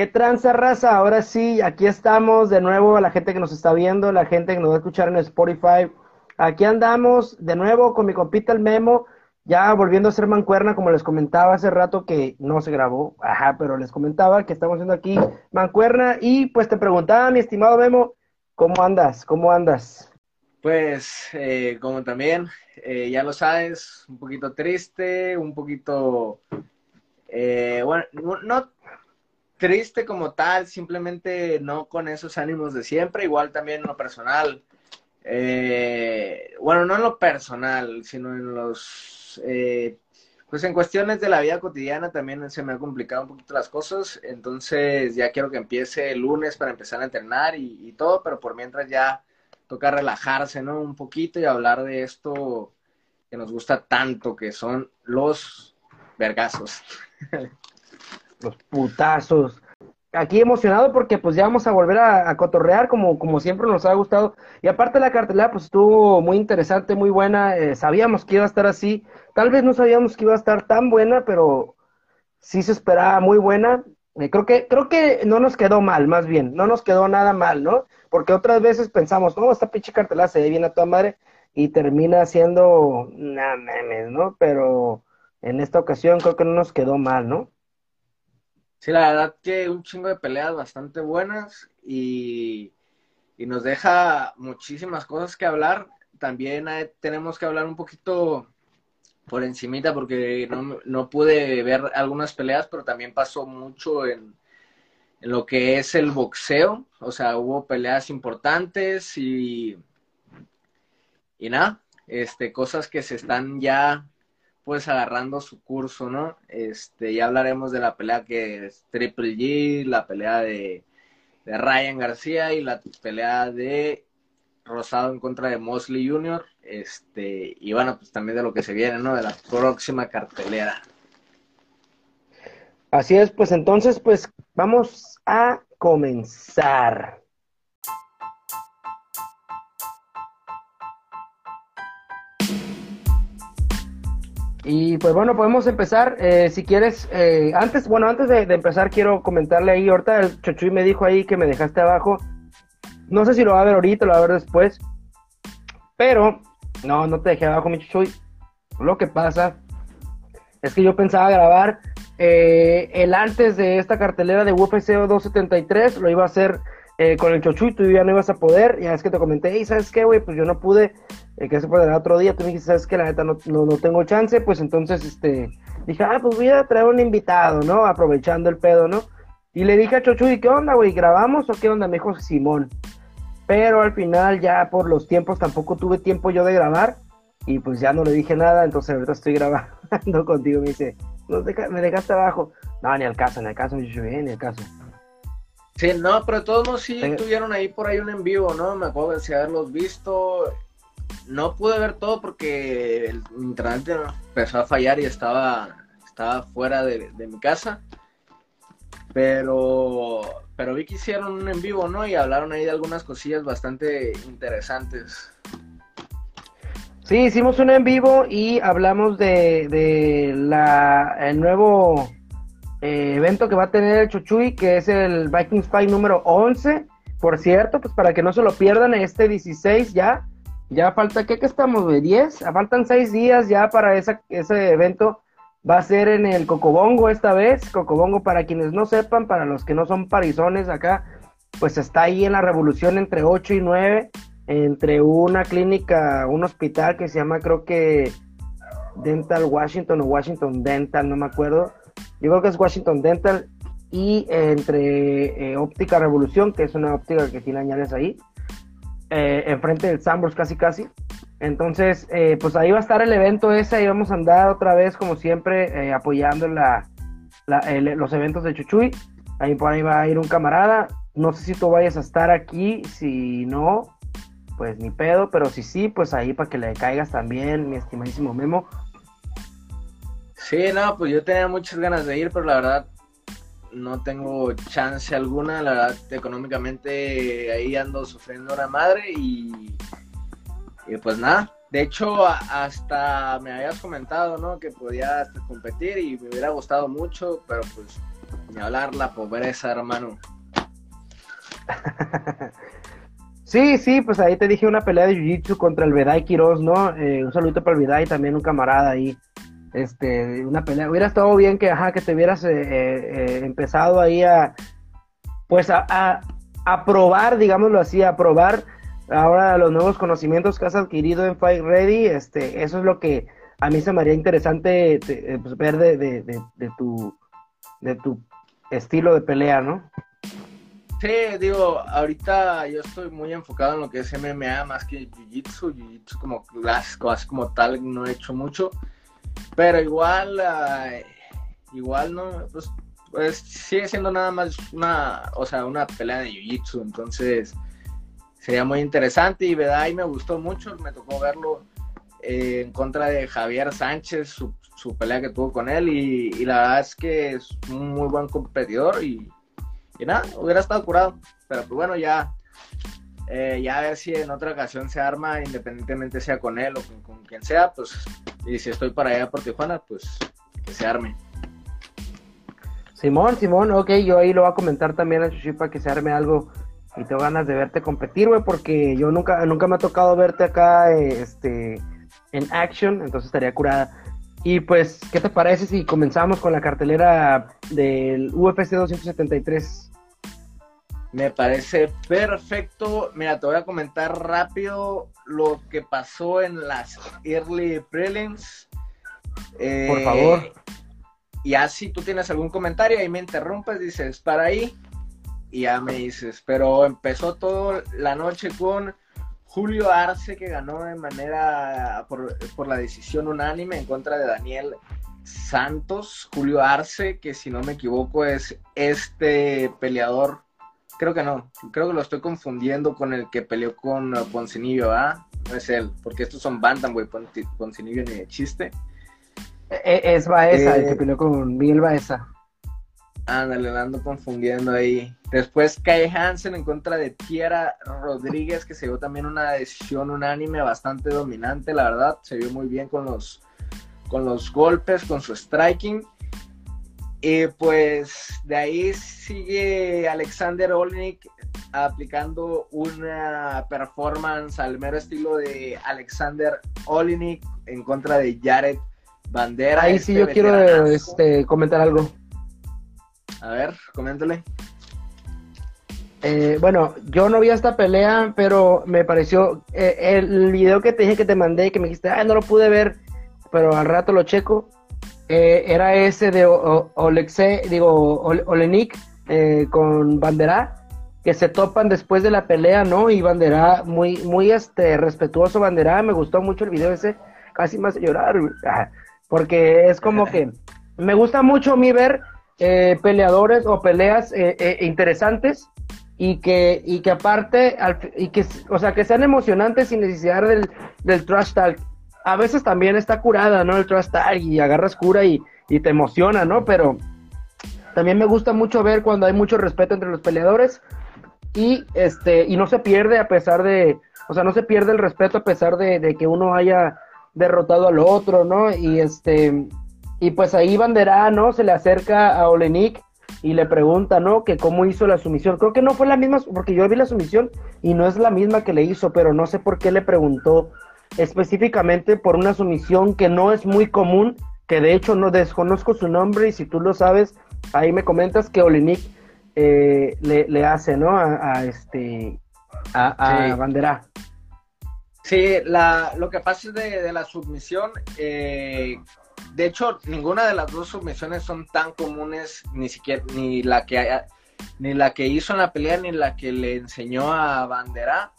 ¿Qué tranza raza? Ahora sí, aquí estamos de nuevo, la gente que nos está viendo, la gente que nos va a escuchar en Spotify. Aquí andamos de nuevo con mi compita el Memo, ya volviendo a ser mancuerna, como les comentaba hace rato que no se grabó, ajá, pero les comentaba que estamos haciendo aquí mancuerna y pues te preguntaba, mi estimado Memo, ¿cómo andas? ¿Cómo andas? Pues eh, como también, eh, ya lo sabes, un poquito triste, un poquito, eh, bueno, no triste como tal, simplemente no con esos ánimos de siempre, igual también en lo personal. Eh, bueno, no en lo personal, sino en los, eh, pues en cuestiones de la vida cotidiana también se me ha complicado un poquito las cosas, entonces ya quiero que empiece el lunes para empezar a entrenar y, y todo, pero por mientras ya toca relajarse, ¿no? Un poquito y hablar de esto que nos gusta tanto, que son los vergazos. los putazos. Aquí emocionado porque pues ya vamos a volver a, cotorrear como, como siempre nos ha gustado. Y aparte la cartelera pues estuvo muy interesante, muy buena. Eh, sabíamos que iba a estar así. Tal vez no sabíamos que iba a estar tan buena, pero sí se esperaba muy buena. Eh, creo que creo que no nos quedó mal, más bien. No nos quedó nada mal, ¿no? Porque otras veces pensamos, no, esta pinche cartelera se ve bien a toda madre y termina siendo, nada memes, ¿no? Pero en esta ocasión creo que no nos quedó mal, ¿no? Sí, la verdad que un chingo de peleas bastante buenas y, nos deja muchísimas cosas que hablar. También tenemos que hablar un poquito por encimita porque no, pude ver algunas peleas, pero también pasó mucho en, en lo que es el boxeo. O sea, hubo peleas importantes y, y nada, este, cosas que se están ya pues agarrando su curso, ¿no? Este, ya hablaremos de la pelea que es Triple G, la pelea de, Ryan García y la pelea de Rosado en contra de Mosley Jr. Este, y bueno, pues también de lo que se viene, ¿no? De la próxima cartelera. Así es, pues entonces, pues vamos a comenzar. Y pues bueno, podemos empezar. Eh, si quieres, eh, antes, bueno, antes de, empezar, quiero comentarle ahí. Ahorita el Chochuy me dijo ahí que me dejaste abajo. No sé si lo va a ver ahorita, lo va a ver después. Pero, no, no te dejé abajo, mi Chochuy. Lo que pasa es que yo pensaba grabar eh, el antes de esta cartelera de UFC 273. Lo iba a hacer con el Chochuy, tú ya no ibas a poder. Ya es que te comenté, y sabes qué, güey, pues yo no pude eh, que se puede otro día, tú me dijiste, sabes que la neta no, no, tengo chance, pues entonces este, dije, ah, pues voy a traer un invitado, ¿no? Aprovechando el pedo, ¿no? Y le dije a Chochuy, ¿qué onda, güey? ¿Grabamos o qué onda? Me dijo Simón. Pero al final ya por los tiempos tampoco tuve tiempo yo de grabar y pues ya no le dije nada, entonces ahorita estoy grabando contigo. Me dice, me dejaste abajo. No, ni al caso, ni al caso, eh, ni al caso. Sí, no, pero todos modos sí tuvieron ahí por ahí un en vivo, ¿no? Me acuerdo de haberlos visto no pude ver todo porque el internet empezó a fallar y estaba, estaba fuera de, mi casa. Pero, pero vi que hicieron un en vivo, ¿no? Y hablaron ahí de algunas cosillas bastante interesantes. Sí, hicimos un en vivo y hablamos de, de la, el nuevo eh, evento que va a tener el Chuchuy, que es el Viking Spy número 11. Por cierto, pues para que no se lo pierdan, este 16 ya ya falta, ¿qué, que estamos, de 10? Faltan 6 días ya para ese evento. Va a ser en el Cocobongo esta vez. Cocobongo, para quienes no sepan, para los que no son parizones acá, pues está ahí en la revolución entre 8 y 9, entre una clínica, un hospital que se llama, creo que Dental Washington o Washington Dental, no me acuerdo. Yo creo que es Washington Dental y entre eh, Óptica Revolución, que es una óptica que tiene añades ahí eh, enfrente del Sambros casi casi. Entonces, eh, pues ahí va a estar el evento ese, ahí vamos a andar otra vez como siempre eh, apoyando la, los eventos de Chuchuy. Ahí por ahí va a ir un camarada. No sé si tú vayas a estar aquí, si no, pues ni pedo, pero si sí, pues ahí para que le caigas también, mi estimadísimo Memo. Sí, no, pues yo tenía muchas ganas de ir, pero la verdad no tengo chance alguna, la verdad, económicamente ahí ando sufriendo una madre y, pues nada. De hecho, hasta me habías comentado, ¿no? Que podía competir y me hubiera gustado mucho, pero pues Ni hablar la pobreza, hermano. Sí, sí, pues ahí te dije una pelea de Jiu-Jitsu contra el Vedai Quiroz, ¿no? Eh, un saludito para el Vedai, también un camarada ahí. Este, una pelea. Hubiera estado bien que, ajá, que te hubieras eh, eh, empezado ahí a, pues a, a, probar, digámoslo así, a probar ahora los nuevos conocimientos que has adquirido en Fight Ready. Este, eso es lo que a mí se me haría interesante pues, ver de, de, de, tu, de tu estilo de pelea, ¿no? Sí, digo, ahorita yo estoy muy enfocado en lo que es MMA más que Jiu-Jitsu. Jiu-Jitsu como clásico, así como tal, no he hecho mucho. Pero igual, igual, ¿no? Pues, pues, sigue siendo nada más una, o sea, una pelea de Jiu-Jitsu. Entonces, sería muy interesante. Y Vedai me gustó mucho, me tocó verlo eh, en contra de Javier Sánchez, su, su pelea que tuvo con él. Y, y la verdad es que es un muy buen competidor y y nada, hubiera estado curado. Pero pues bueno, ya, eh, ya a ver si en otra ocasión se arma, independientemente sea con él o con, quien sea, pues, y si estoy para allá por Tijuana, pues que se arme. Simón, Simón, ok, yo ahí lo voy a comentar también a Chuchipa que se arme algo y tengo ganas de verte competir, güey, porque yo nunca, nunca me ha tocado verte acá, este, en action, entonces estaría curada. Y pues, ¿qué te parece si comenzamos con la cartelera del UFC 273? Me parece perfecto. Mira, te voy a comentar rápido lo que pasó en las early prelims. Eh, Por favor. Y así tú tienes algún comentario, ahí me interrumpes, dices, para ahí, y ya me dices. Pero empezó toda la noche con Julio Arce, que ganó de manera, por, por la decisión unánime en contra de Daniel Santos. Julio Arce, que si no me equivoco es este peleador Creo que no, creo que lo estoy confundiendo con el que peleó con uh, Poncinibio, ¿ah? No es él, porque estos son Bantamweight, Poncinibio ni de chiste. E, e, es Baeza, el que eh, peleó con Miguel Baeza. Ándale, la ando confundiendo ahí. Después Kai Hansen en contra de Tiara Rodríguez, que se dio también una decisión unánime bastante dominante, la verdad. Se vio muy bien con los, con los golpes, con su striking. Y pues de ahí sigue Alexander Olnik aplicando una performance al mero estilo de Alexander Olnik en contra de Jared Bandera. Ahí sí este yo quiero este, comentar algo. A ver, coméntale. Eh, bueno, yo no vi esta pelea, pero me pareció eh, el video que te dije que te mandé, que me dijiste, ah, no lo pude ver, pero al rato lo checo eh, era ese de Olexe, digo, Olenik eh, con Bandera, que se topan después de la pelea, ¿no? Y Bandera, muy, muy este, respetuoso Bandera, me gustó mucho el video ese, casi más llorar, ah, porque es como que me gusta mucho a mí ver eh, peleadores o peleas interesantes y que, y que aparte, y que, o sea, que sean emocionantes sin necesidad del, del trash talk a veces también está curada, ¿no? El trust tag y agarras cura y, te emociona, ¿no? Pero también me gusta mucho ver cuando hay mucho respeto entre los peleadores y este y no se pierde a pesar de, o sea, no se pierde el respeto a pesar de, que uno haya derrotado al otro, ¿no? Y este y pues ahí Bandera, ¿no? Se le acerca a Olenik y le pregunta, ¿no? Que cómo hizo la sumisión. Creo que no fue la misma, porque yo vi la sumisión y no es la misma que le hizo, pero no sé por qué le preguntó específicamente por una sumisión que no es muy común, que de hecho no desconozco su nombre y si tú lo sabes, ahí me comentas que Olinik eh, le, hace, ¿no? A, este, a, Bandera. Sí, la, lo que pasa es de, la submisión, eh, de hecho, ninguna de las dos submisiones son tan comunes, ni siquiera, ni la que haya, ni la que hizo en la pelea, ni la que le enseñó a Bandera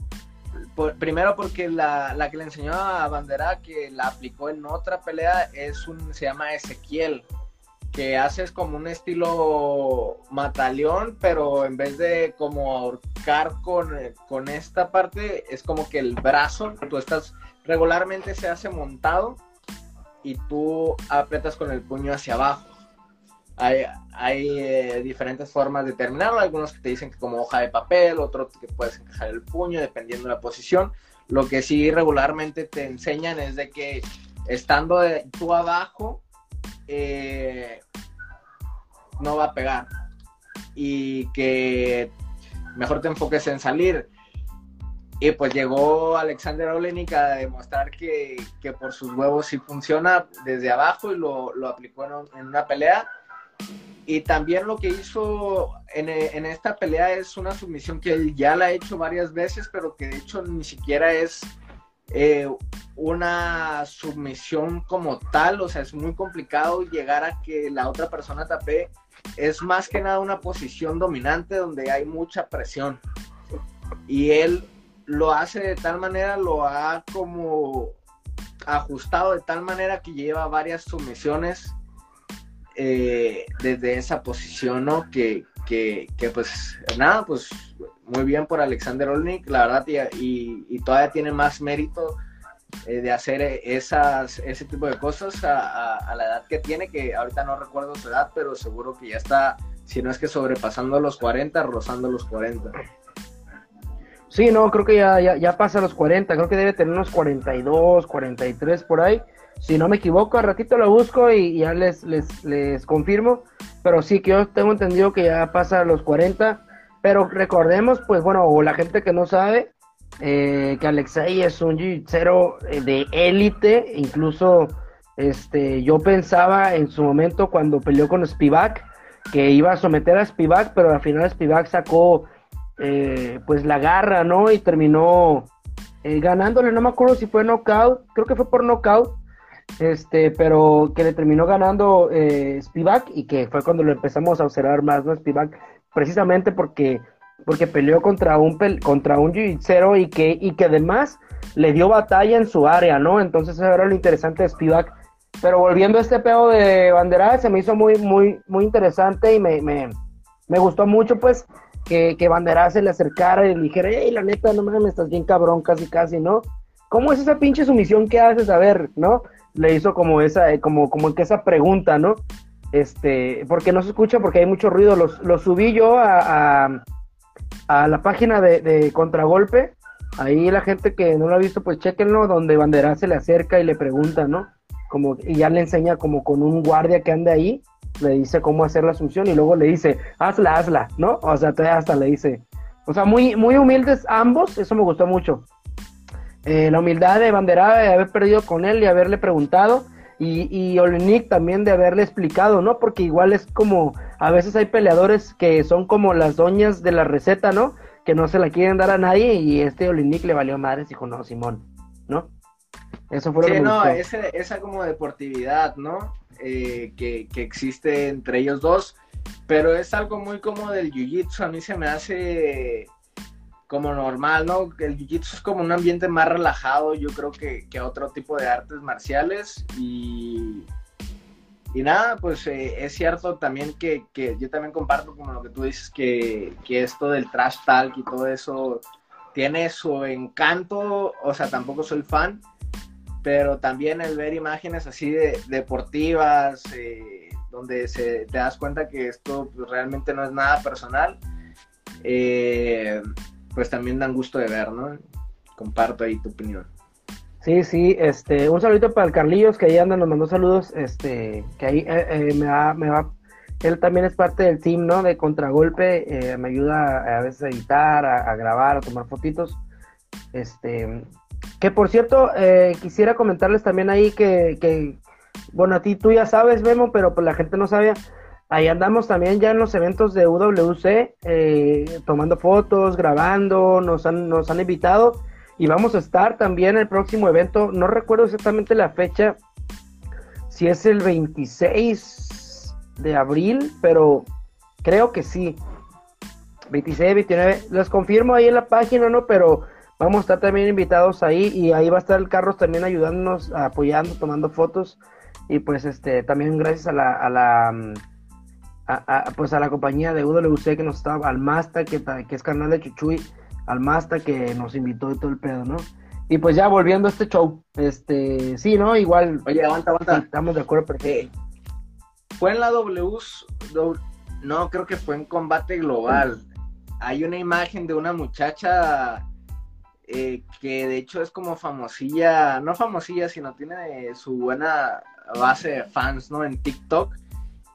primero porque la, que le enseñó a Bandera, que la aplicó en otra pelea, es un, se llama Ezequiel, que haces como un estilo mataleón, pero en vez de como ahorcar con, con esta parte, es como que el brazo, tú estás, regularmente se hace montado y tú apretas con el puño hacia abajo. Hay, hay eh, diferentes formas de terminarlo, algunos que te dicen que como hoja de papel, otros que puedes encajar el puño dependiendo de la posición. Lo que sí regularmente te enseñan es de que estando tú abajo, eh, no va a pegar. y que mejor te enfoques en salir. Y pues llegó Alexander Olenik a demostrar que, por sus huevos sí funciona desde abajo y lo, aplicó en, una pelea. Y también lo que hizo en, esta pelea es una submisión que él ya la ha hecho varias veces, pero que de hecho ni siquiera es eh, una submisión como tal. O sea, es muy complicado llegar a que la otra persona tape. Es más que nada una posición dominante donde hay mucha presión. Y él lo hace de tal manera, lo ha como ajustado de tal manera que lleva varias sumisiones eh, desde esa posición, ¿no? Que, que, pues nada, pues muy bien por Alexander Olnik, la verdad, y, todavía tiene más mérito eh, de hacer esas, ese tipo de cosas a, la edad que tiene, que ahorita no recuerdo su edad, pero seguro que ya está, si no es que sobrepasando los 40, rozando los 40. Sí, no, creo que ya, ya, pasa los 40, creo que debe tener unos 42, 43 por ahí. Si no me equivoco, al ratito lo busco y, ya les, les, les, confirmo. Pero sí que yo tengo entendido que ya pasa los 40. Pero recordemos, pues bueno, o la gente que no sabe, eh, que Alexei es un jiu eh, de élite. Incluso este, yo pensaba en su momento cuando peleó con Spivak que iba a someter a Spivak, pero al final Spivak sacó eh, pues la garra, ¿no? Y terminó eh, ganándole, no me acuerdo si fue knockout, creo que fue por knockout, este, pero que le terminó ganando eh, Spivak y que fue cuando lo empezamos a observar más, ¿no? Spivak, precisamente porque, porque peleó contra un, contra un jiu y que, y que además le dio batalla en su área, ¿no? Entonces eso era lo interesante de Spivak. Pero volviendo a este pedo de bandera, se me hizo muy, muy, muy interesante y me, me, me gustó mucho, pues, que, que Bandera se le acercara y le dijera, hey, la neta, no mames, estás bien cabrón, casi, casi, ¿no? ¿Cómo es esa pinche sumisión que haces? A ver, ¿no? Le hizo como esa, eh, como, como que esa pregunta, ¿no? Este, porque no se escucha porque hay mucho ruido. Lo, subí yo a, a, la página de, de, Contragolpe. Ahí la gente que no lo ha visto, pues chequenlo, donde Bandera se le acerca y le pregunta, ¿no? Como, y ya le enseña como con un guardia que anda ahí le dice cómo hacer la asunción y luego le dice, hazla, hazla, ¿no? O sea, hasta le dice, o sea, muy, muy humildes ambos, eso me gustó mucho. Eh, la humildad de Banderada de haber perdido con él y haberle preguntado, y, y Olenik también de haberle explicado, ¿no? Porque igual es como, a veces hay peleadores que son como las doñas de la receta, ¿no? Que no se la quieren dar a nadie, y este Olenik le valió madres, dijo, no, Simón, ¿no? Eso fue lo sí, no, esa como deportividad, ¿no? Eh, que, existe entre ellos dos, pero es algo muy como del jiu-jitsu, a mí se me hace como normal, ¿no? El jiu-jitsu es como un ambiente más relajado, yo creo que, que otro tipo de artes marciales y, y nada, pues eh, es cierto también que, que, yo también comparto como lo que tú dices, que, que esto del trash talk y todo eso tiene su encanto, o sea, tampoco soy fan, pero también el ver imágenes así de deportivas, eh, donde se, te das cuenta que esto pues, realmente no es nada personal, eh, pues también dan gusto de ver, ¿no? Comparto ahí tu opinión. Sí, sí, este, un saludito para el Carlillos que ahí anda, nos mandó saludos, este, que ahí eh, me, va, me va, él también es parte del team, ¿no? De contragolpe, me ayuda a, veces a editar, a, grabar, a tomar fotitos, este, que por cierto, eh, quisiera comentarles también ahí que, bueno, a ti tú ya sabes, Memo, pero pues la gente no sabía. Ahí andamos también ya en los eventos de UWC, eh, tomando fotos, grabando, nos han, nos han invitado y vamos a estar también en el próximo evento. No recuerdo exactamente la fecha, si es el 26 de abril, pero creo que sí. 26, 29, les confirmo ahí en la página, ¿no? Pero Vamos a estar también invitados ahí y ahí va a estar el Carlos también ayudándonos, apoyando, tomando fotos y pues este también gracias a la, a la mm, pues a la compañía de UWC que nos estaba, al Masta, que, que es canal de Chuchuy, al Masta que nos invitó y todo el pedo, ¿no? Y pues ya volviendo a este show, este, sí, ¿no? Igual. Oye, aguanta, aguanta. estamos de acuerdo, perfecto. fue en la W, no, creo que fue en combate global. Hay una imagen de una muchacha eh, que de hecho es como famosilla, no famosilla, sino tiene su buena base de fans, ¿no? En TikTok,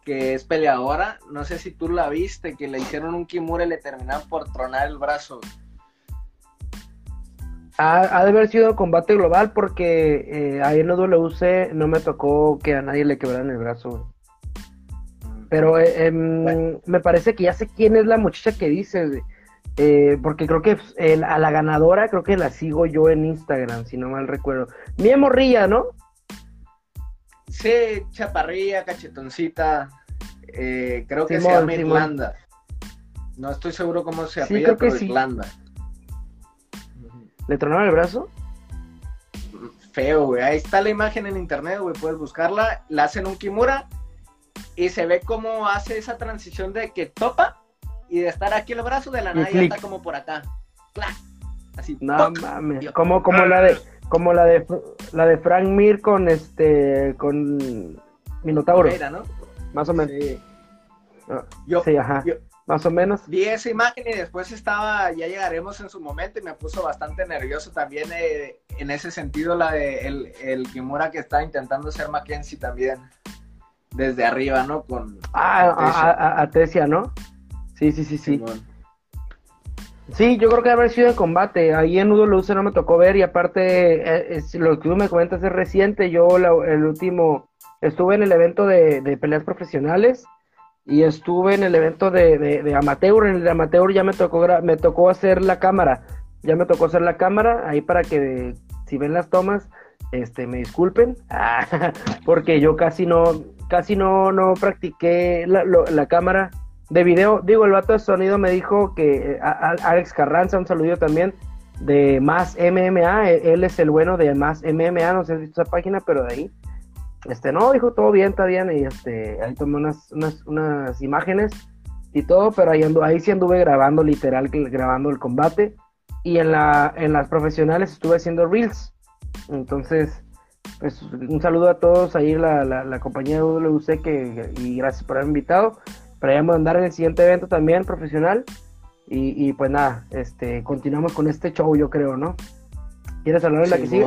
que es peleadora. No sé si tú la viste, que le hicieron un Kimura y le terminaron por tronar el brazo. Ha, de haber sido combate global porque eh, ahí en WC no me tocó que a nadie le quebraran el brazo. Pero eh, em, me parece que ya sé quién es la muchacha que dice, eh, porque creo que a la ganadora creo que la sigo yo en Instagram, si no mal recuerdo. Mía Morrilla, ¿no? Sí, chaparrilla, cachetoncita. Eh, creo que se llama Irlanda. No estoy seguro cómo se sí, pero Irlanda. ¿Le tronaron el brazo? Feo, güey. Ahí está la imagen en internet, güey. Puedes buscarla. La hacen un Kimura y se ve cómo hace esa transición de que topa y de estar aquí el brazo de la nada ya está como por acá. Así. No mames. Como, como la de como la de la de Frank Mir con este con Minotauro. ¿no? Más o menos. Sí. Ah, yo, sí, ajá. más o menos. Vi esa imagen y después estaba, ya llegaremos en su momento y me puso bastante nervioso también eh, en ese sentido la de el, el Kimura que está intentando ser Mackenzie también desde arriba, ¿no? Con ah, a, Tesia, ¿no? Sí, sí, sí, sí. Sí, yo creo que haber sido en combate. Ahí en UWC no me tocó ver y aparte eh, lo que tú me comentas es reciente. Yo el último estuve en el evento de, peleas profesionales y estuve en el evento de, amateur. En el de amateur ya me tocó me tocó hacer la cámara. Ya me tocó hacer la cámara ahí para que si ven las tomas, este, me disculpen, porque yo casi no casi no, no practiqué la, la, cámara de video. Digo, el vato de sonido me dijo que eh, Alex Carranza, un saludo también, de Más MMA. E, él es el bueno de Más MMA, no sé si esa página, pero de ahí. Este, no, dijo, todo bien, está bien. Y este, ahí tomé unas, unas, unas imágenes y todo, pero ahí, ahí sí anduve grabando, literal, grabando el combate. Y en, la, en las profesionales estuve haciendo reels. Entonces, pues un saludo a todos ahí la, la, compañía de WC que, y gracias por haber invitado. Ya andar en el siguiente evento también profesional. Y, pues nada, este, continuamos con este show, yo creo, ¿no? ¿Quieres hablar de la que sigue?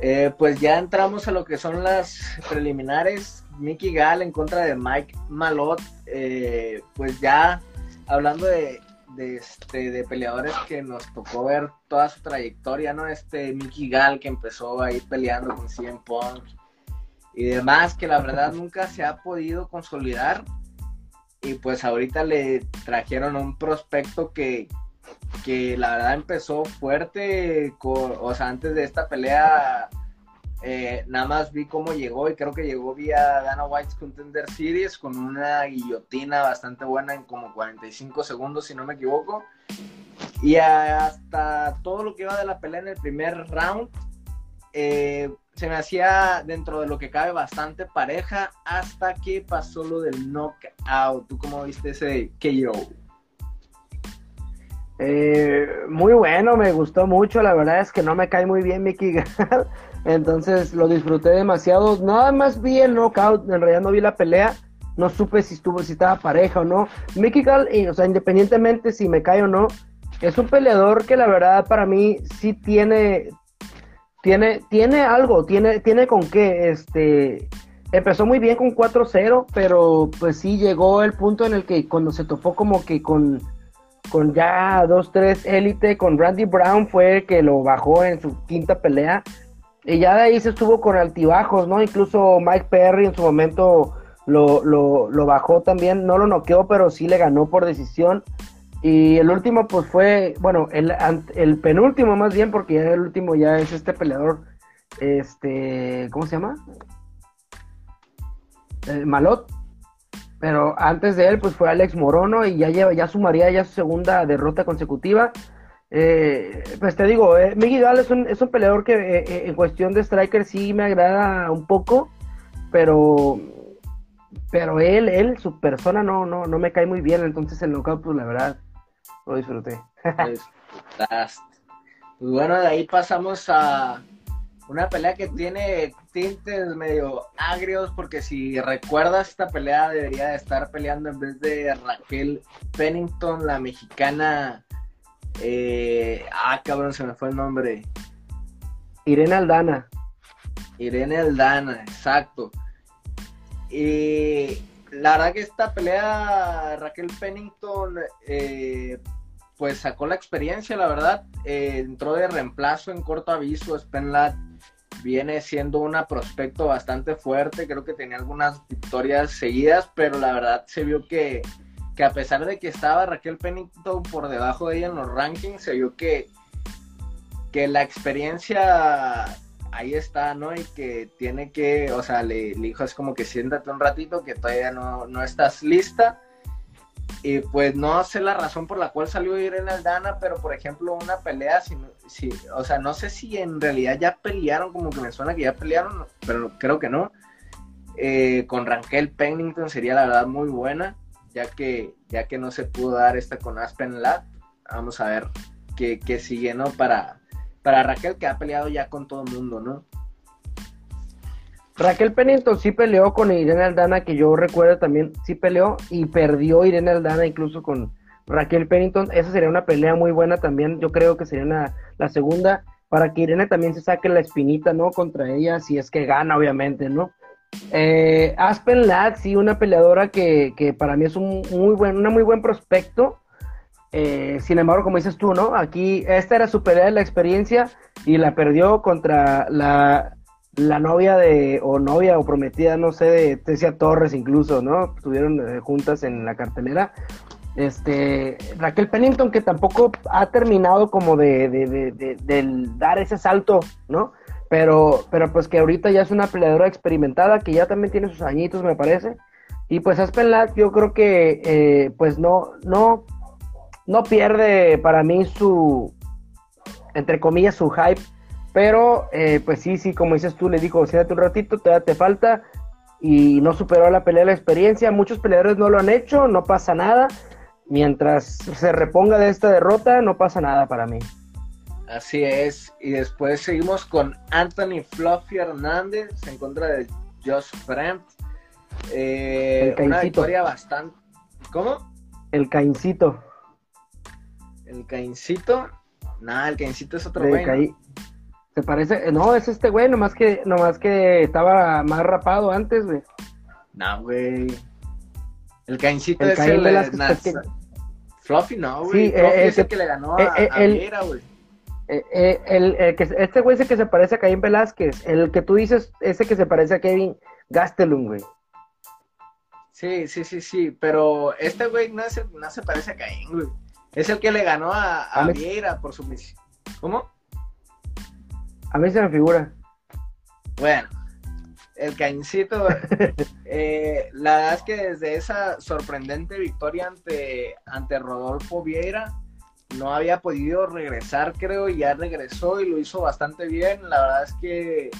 Eh, pues ya entramos a lo que son las preliminares. Mickey Gall en contra de Mike Malot. Eh, pues ya hablando de, de, este, de peleadores que nos tocó ver toda su trayectoria, ¿no? Este Mickey Gall que empezó a ir peleando con CM Punk y demás, que la verdad nunca se ha podido consolidar. Y pues ahorita le trajeron un prospecto que, que la verdad empezó fuerte, o sea, antes de esta pelea eh, nada más vi cómo llegó y creo que llegó vía Dana White's Contender Series con una guillotina bastante buena en como 45 segundos, si no me equivoco. Y hasta todo lo que iba de la pelea en el primer round, eh, se me hacía dentro de lo que cabe bastante pareja hasta que pasó lo del knockout. ¿Tú cómo viste ese KO? Eh, muy bueno, me gustó mucho. La verdad es que no me cae muy bien Mickey Gall. Entonces lo disfruté demasiado. Nada más vi el knockout, en realidad no vi la pelea. No supe si estuvo, si estaba pareja o no. Mickey Gall, o sea, independientemente si me cae o no, es un peleador que la verdad para mí sí tiene, tiene, tiene algo, tiene, tiene con qué, este, empezó muy bien con 4-0, pero pues sí llegó el punto en el que cuando se topó como que con, con ya 2-3 élite, con Randy Brown fue que lo bajó en su quinta pelea y ya de ahí se estuvo con altibajos, ¿no? Incluso Mike Perry en su momento lo, lo, bajó también, no lo noqueó, pero sí le ganó por decisión. Y el último, pues fue, bueno, el, el penúltimo más bien, porque ya el último ya es este peleador, este, ¿cómo se llama? El Malot. Pero antes de él, pues fue Alex Morono y ya lleva, ya sumaría ya su segunda derrota consecutiva. Eh, pues te digo, eh, Miguel es un, es un peleador que eh, eh, en cuestión de striker sí me agrada un poco, pero pero él, él, su persona no, no, no me cae muy bien, entonces el knockout, pues la verdad, lo disfruté. pues, pues bueno, de ahí pasamos a una pelea que tiene tintes medio agrios, porque si recuerdas esta pelea debería de estar peleando en vez de Raquel Pennington, la mexicana eh, ah, cabrón, se me fue el nombre. Irene Aldana. Irene Aldana, exacto. Y la verdad que esta pelea, Raquel Pennington, eh, pues sacó la experiencia, la verdad. Eh, entró de reemplazo en corto aviso. Spenlat viene siendo una prospecto bastante fuerte. Creo que tenía algunas victorias seguidas, pero la verdad se vio que, que a pesar de que estaba Raquel Pennington por debajo de ella en los rankings, se vio que, que la experiencia ahí está, ¿no? Y que tiene que, o sea, le, dijo es como que siéntate un ratito, que todavía no, no, estás lista. Y pues no sé la razón por la cual salió Irene Aldana, pero por ejemplo una pelea, si, si, o sea, no sé si en realidad ya pelearon, como que me suena que ya pelearon, pero creo que no. Eh, con Raquel Pennington sería la verdad muy buena, ya que, ya que no se pudo dar esta con Aspen Lat. Vamos a ver qué, qué sigue, ¿no? Para, para Raquel que ha peleado ya con todo el mundo, ¿no? Raquel Pennington sí peleó con Irene Aldana, que yo recuerdo también, sí peleó y perdió Irene Aldana incluso con Raquel Pennington. Esa sería una pelea muy buena también, yo creo que sería la segunda, para que Irene también se saque la espinita, ¿no? Contra ella, si es que gana, obviamente, ¿no? Eh, Aspen Ladd, sí, una peleadora que, que para mí es un muy buen, una muy buen prospecto. Eh, sin embargo, como dices tú, ¿no? Aquí esta era su pelea de la experiencia y la perdió contra la, la novia de, o novia o prometida, no sé, de Tesia Torres incluso, ¿no? Estuvieron eh, juntas en la cartelera. Este, Raquel Pennington, que tampoco ha terminado como de, de, de, dar ese salto, ¿no? Pero, pero pues que ahorita ya es una peleadora experimentada, que ya también tiene sus añitos, me parece. Y pues Aspen Ladd, yo creo que eh, pues no, no, no pierde para mí su, entre comillas, su hype, pero eh, pues sí, sí, como dices tú, le dijo, siéntate un ratito, te, te falta, y no superó la pelea de la experiencia, muchos peleadores no lo han hecho, no pasa nada, mientras se reponga de esta derrota, no pasa nada para mí. Así es, y después seguimos con Anthony Fluffy Hernández en contra de Josh Fremd. Eh, una victoria bastante. ¿Cómo? El Caincito. El Caincito. Nada, el Caincito es otro güey. Se parece, no, es este güey, nomás que, nomás que estaba más rapado antes, güey. No, güey. El Caincito es el de las Fluffy, no, güey. Sí, Fluffy es el que le ganó a, eh, eh, güey. Eh, el, que, este güey es el que se parece a Caín Velázquez. El que tú dices, ese que se parece a Kevin Gastelum, güey. Sí, sí, sí, sí. Pero este güey no, no se parece a Caín, güey. Es el que le ganó a, a, Vieira por su misión. ¿Cómo? A mí se me figura. Bueno, el Cañcito, eh, la verdad es que desde esa sorprendente victoria ante, ante Rodolfo Vieira, no había podido regresar, creo, y ya regresó y lo hizo bastante bien. La verdad es que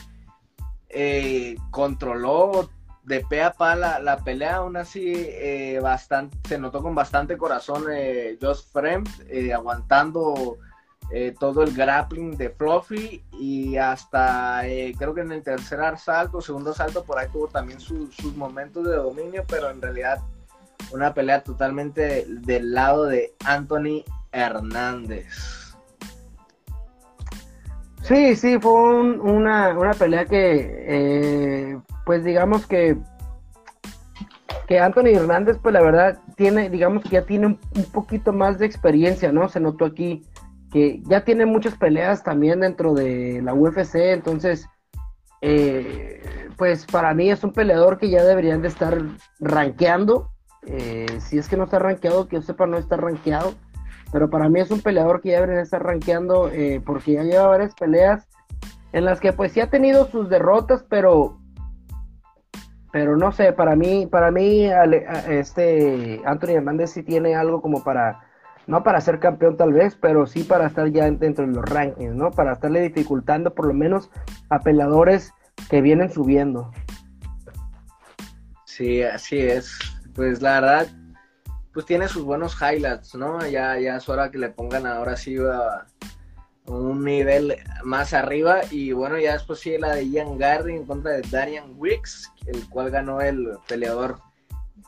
eh, controló de pe a pa la, pelea, aún así eh, bastante, se notó con bastante corazón eh, Josh Fremd, eh, aguantando eh, todo el grappling de Fluffy y hasta creo que en el tercer asalto, segundo asalto, por ahí tuvo también sus momentos de dominio, pero en realidad una pelea totalmente del lado de Anthony Hernández. Sí, sí, fue una, una, pelea que pues digamos que que Anthony Hernández, pues la verdad, tiene, digamos que ya tiene un, poquito más de experiencia, ¿no? Se notó aquí que ya tiene muchas peleas también dentro de la UFC, entonces, eh, pues para mí es un peleador que ya deberían de estar rankeando. Eh, si es que no está rankeado, que yo sepa, no está rankeado. Pero para mí es un peleador que ya deberían estar rankeando eh, porque ya lleva varias peleas en las que pues sí ha tenido sus derrotas, pero pero no sé, para mí, para mí, este Anthony Hernández sí tiene algo como para, no para ser campeón tal vez, pero sí para estar ya dentro de los rankings, ¿no? Para estarle dificultando por lo menos a peladores que vienen subiendo. Sí, así es. Pues la verdad, pues tiene sus buenos highlights, ¿no? Ya, ya es hora que le pongan ahora sí a, un nivel más arriba. Y bueno, ya después sigue la de Ian Garry en contra de Darian Wicks, el cual ganó el peleador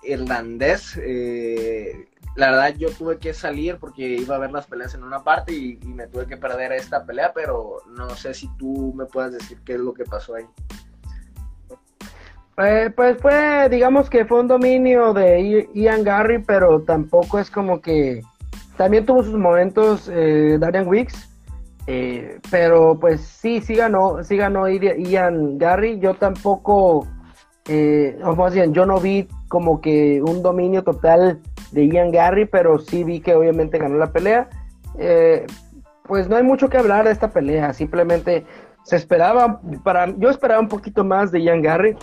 irlandés. Eh, la verdad, yo tuve que salir porque iba a ver las peleas en una parte y, me tuve que perder esta pelea, pero no sé si tú me puedes decir qué es lo que pasó ahí. Eh, pues fue, digamos que fue un dominio de Ian Garry, pero tampoco es como que también tuvo sus momentos eh, Darian Wicks, eh, pero pues sí, sí ganó, sí ganó Ian Garry. Yo tampoco, eh, más bien, yo no vi como que un dominio total de Ian Garry, pero sí vi que obviamente ganó la pelea. Eh, pues no hay mucho que hablar de esta pelea, simplemente se esperaba, para, yo esperaba un poquito más de Ian Garry,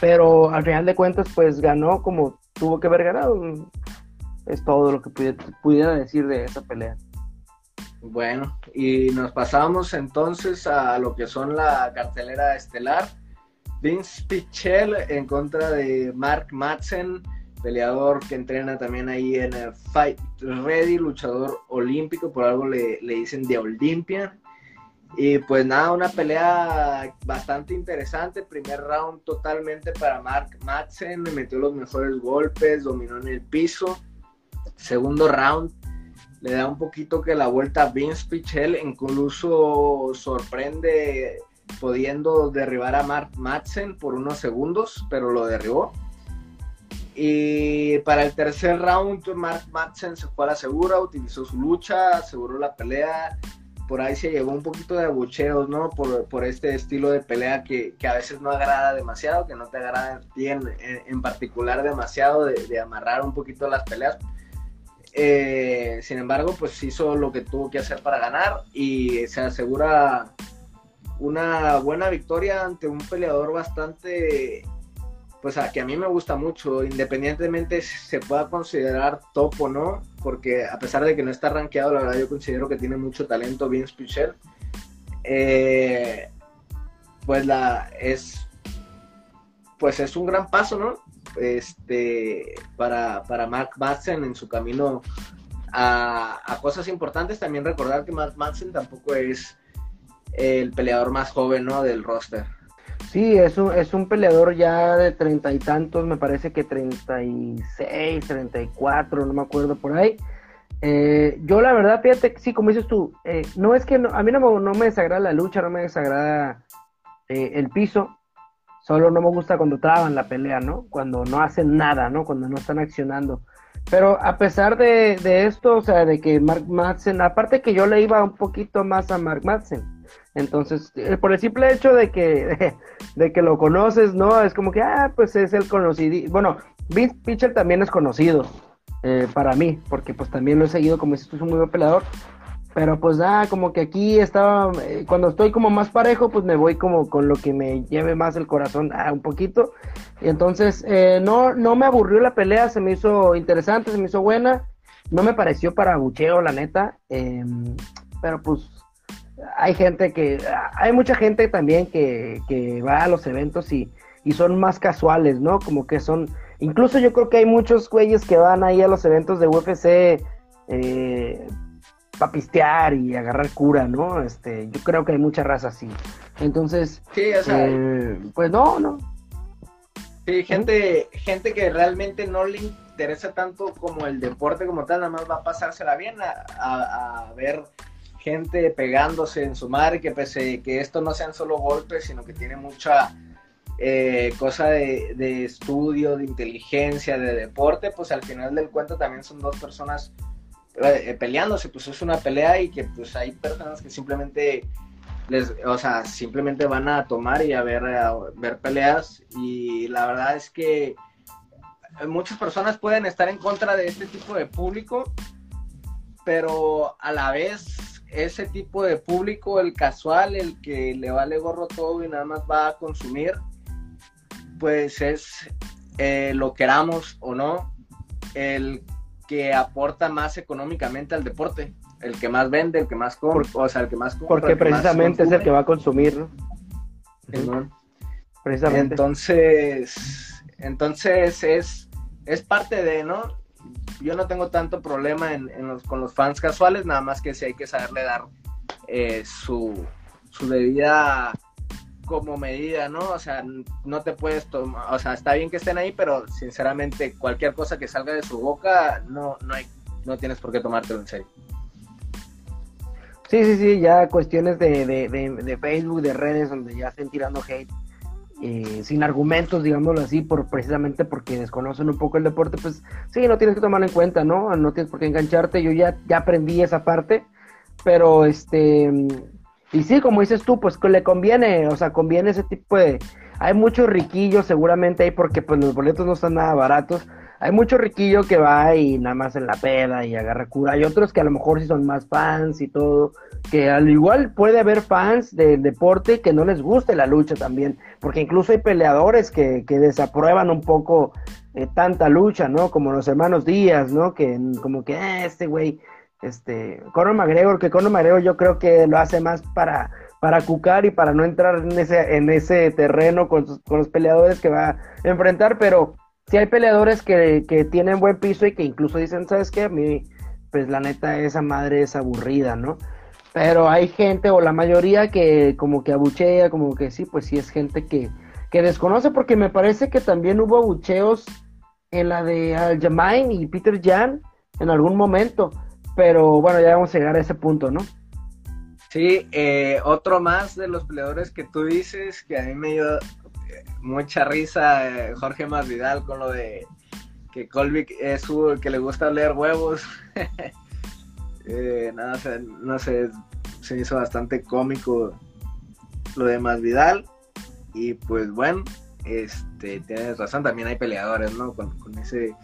pero al final de cuentas pues ganó como tuvo que haber ganado. Es todo lo que pudiera decir de esa pelea. Bueno, y nos pasamos entonces a lo que son la cartelera estelar. Vince Pichel en contra de Mark Madsen, peleador que entrena también ahí en Fight Ready, luchador olímpico, por algo le, le dicen de Olympia. Y pues nada, una pelea bastante interesante. Primer round totalmente para Mark Madsen, le metió los mejores golpes, dominó en el piso. Segundo round, le da un poquito que la vuelta a Vince Pichel, incluso sorprende pudiendo derribar a Mark Madsen por unos segundos, pero lo derribó. Y para el tercer round, Mark Madsen se fue a la segura, utilizó su lucha, aseguró la pelea. Por ahí se llevó un poquito de abucheos, ¿no? Por, este estilo de pelea que, a veces no agrada demasiado, que no te agrada en, particular demasiado de, de amarrar un poquito las peleas eh, sin embargo, pues hizo lo que tuvo que hacer para ganar y se asegura una buena victoria ante un peleador bastante, pues a que a mí me gusta mucho, independientemente si se pueda considerar top o no, porque a pesar de que no está rankeado, la verdad yo considero que tiene mucho talento Vince Pichel. Eh, pues la es pues es un gran paso, ¿no? Este, para, para Mark Madsen en su camino a, cosas importantes. También recordar que Mark Madsen tampoco es el peleador más joven ¿no? del roster. Sí, es un, es un peleador ya de treinta y tantos, me parece que treinta y seis, treinta y cuatro, no me acuerdo por ahí. Eh, yo la verdad, fíjate, sí, como dices tú, eh, no es que a mí no, no, me desagrada la lucha, no me desagrada eh, el piso, Solo no me gusta cuando traban la pelea, ¿no? Cuando no hacen nada, ¿no? Cuando no están accionando. Pero a pesar de, esto, o sea, de que Mark Madsen, aparte que yo le iba un poquito más a Mark Madsen. Entonces, eh, por el simple hecho de que, de, que lo conoces, ¿no? Es como que, ah, pues es el conocido. Bueno, Vince Pitcher también es conocido eh, para mí, porque pues también lo he seguido, como dices es un muy buen peleador. Pero pues nada, como que aquí estaba, eh, cuando estoy como más parejo, pues me voy como con lo que me lleve más el corazón a un poquito. Y entonces eh, no, no me aburrió la pelea, se me hizo interesante, se me hizo buena. No me pareció para bucheo, la neta. Em, pero pues hay gente que, hay mucha gente también que, que va a los eventos y, y son más casuales, ¿no? Como que son, incluso yo creo que hay muchos güeyes que van ahí a los eventos de UFC. Eh, para pistear y agarrar cura, ¿no? Este, yo creo que hay mucha raza así. Entonces, sí, o sea, eh, pues no, no. Sí, gente, gente que realmente no le interesa tanto como el deporte como tal, nada más va a pasársela bien a, ver gente pegándose en su madre, que pese que esto no sean solo golpes, sino que tiene mucha eh, cosa de, de, estudio, de inteligencia, de deporte, pues al final del cuento también son dos personas eh, peleándose, pues es una pelea y que pues hay personas que simplemente les, o sea, simplemente van a tomar y a ver, a ver peleas y la verdad es que muchas personas pueden estar en contra de este tipo de público, pero a la vez ese tipo de público, el casual, el que le vale gorro todo y nada más va a consumir, pues es eh, lo queramos o no, el que aporta más económicamente al deporte, el que más vende, el que más compra, o sea, el que más compra. Porque precisamente es el que va a consumir, ¿no? Precisamente. Entonces, entonces es, es parte de, ¿no? Yo no tengo tanto problema en, con los fans casuales, nada más que si hay que saberle dar eh, su, su debida como medida, ¿no? O sea, no te puedes tomar, o sea, está bien que estén ahí, pero sinceramente cualquier cosa que salga de su boca, no, no, hay, no tienes por qué tomártelo en serio. Sí, sí, sí, ya cuestiones de, de, de, Facebook, de redes, donde ya estén tirando hate, eh, sin argumentos, digámoslo así, por precisamente porque desconocen un poco el deporte, pues sí, no tienes que tomarlo en cuenta, ¿no? No tienes por qué engancharte, yo ya, ya aprendí esa parte, pero este, y sí, como dices tú, pues que le conviene, o sea, conviene ese tipo de, hay muchos riquillos seguramente ahí porque pues los boletos no están nada baratos, hay mucho riquillo que va y nada más en la peda y agarra cura. Hay otros que a lo mejor sí son más fans y todo, que al igual puede haber fans del deporte que no les guste la lucha también, porque incluso hay peleadores que, que desaprueban un poco eh, tanta lucha, ¿no? Como los hermanos Díaz, ¿no? Que como que eh, este güey, este, Conor McGregor, que Conor McGregor yo creo que lo hace más para para cucar y para no entrar en ese en ese terreno con, con los peleadores que va a enfrentar, pero si hay peleadores que, que, tienen buen piso y que incluso dicen, ¿sabes qué? A mí, pues la neta, esa madre es aburrida, ¿no? Pero hay gente, o la mayoría, que como que abuchea, como que sí, pues sí es gente que, que desconoce, porque me parece que también hubo abucheos en la de Aljamain y Peter Jan en algún momento. Pero bueno, ya vamos a llegar a ese punto, ¿no? Sí, eh, otro más de los peleadores que tú dices que a mí me dio mucha risa eh, Jorge Masvidal con lo de que Colby es su que le gusta leer huevos. eh, nada, no sé, se hizo bastante cómico lo de Masvidal. Y pues bueno, este, tienes razón, también hay peleadores, ¿no? Con, ese,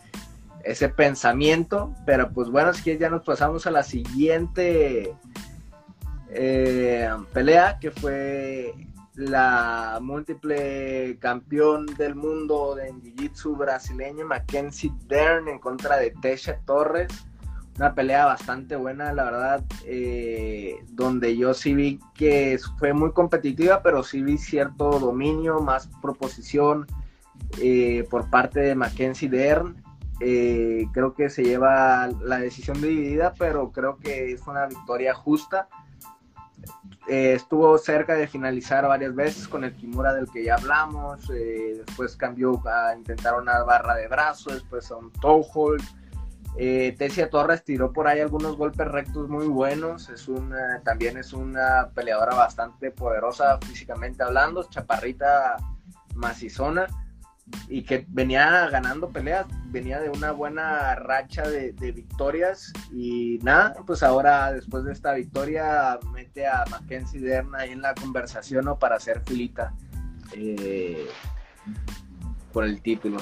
ese pensamiento. Pero pues bueno, es que ya nos pasamos a la siguiente eh, pelea, que fue la múltiple campeón del mundo de Jiu-Jitsu brasileño Mackenzie Dern en contra de Tesha Torres. Una pelea bastante buena, la verdad, eh, donde yo sí vi que fue muy competitiva, pero sí vi cierto dominio, más proposición eh, por parte de Mackenzie Dern. Eh, creo que se lleva la decisión dividida, pero creo que es una victoria justa eh, estuvo cerca de finalizar varias veces con el Kimura del que ya hablamos, eh, después cambió a intentar una barra de brazo, después a un toe hold. Eh, Tesia Torres tiró por ahí algunos golpes rectos muy buenos, es una, también es una peleadora bastante poderosa físicamente hablando, chaparrita macizona y que venía ganando peleas, venía de una buena racha de, victorias y nada, pues ahora después de esta victoria mete a Mackenzie Dern ahí en la conversación ¿no? para hacer filita eh, por el título.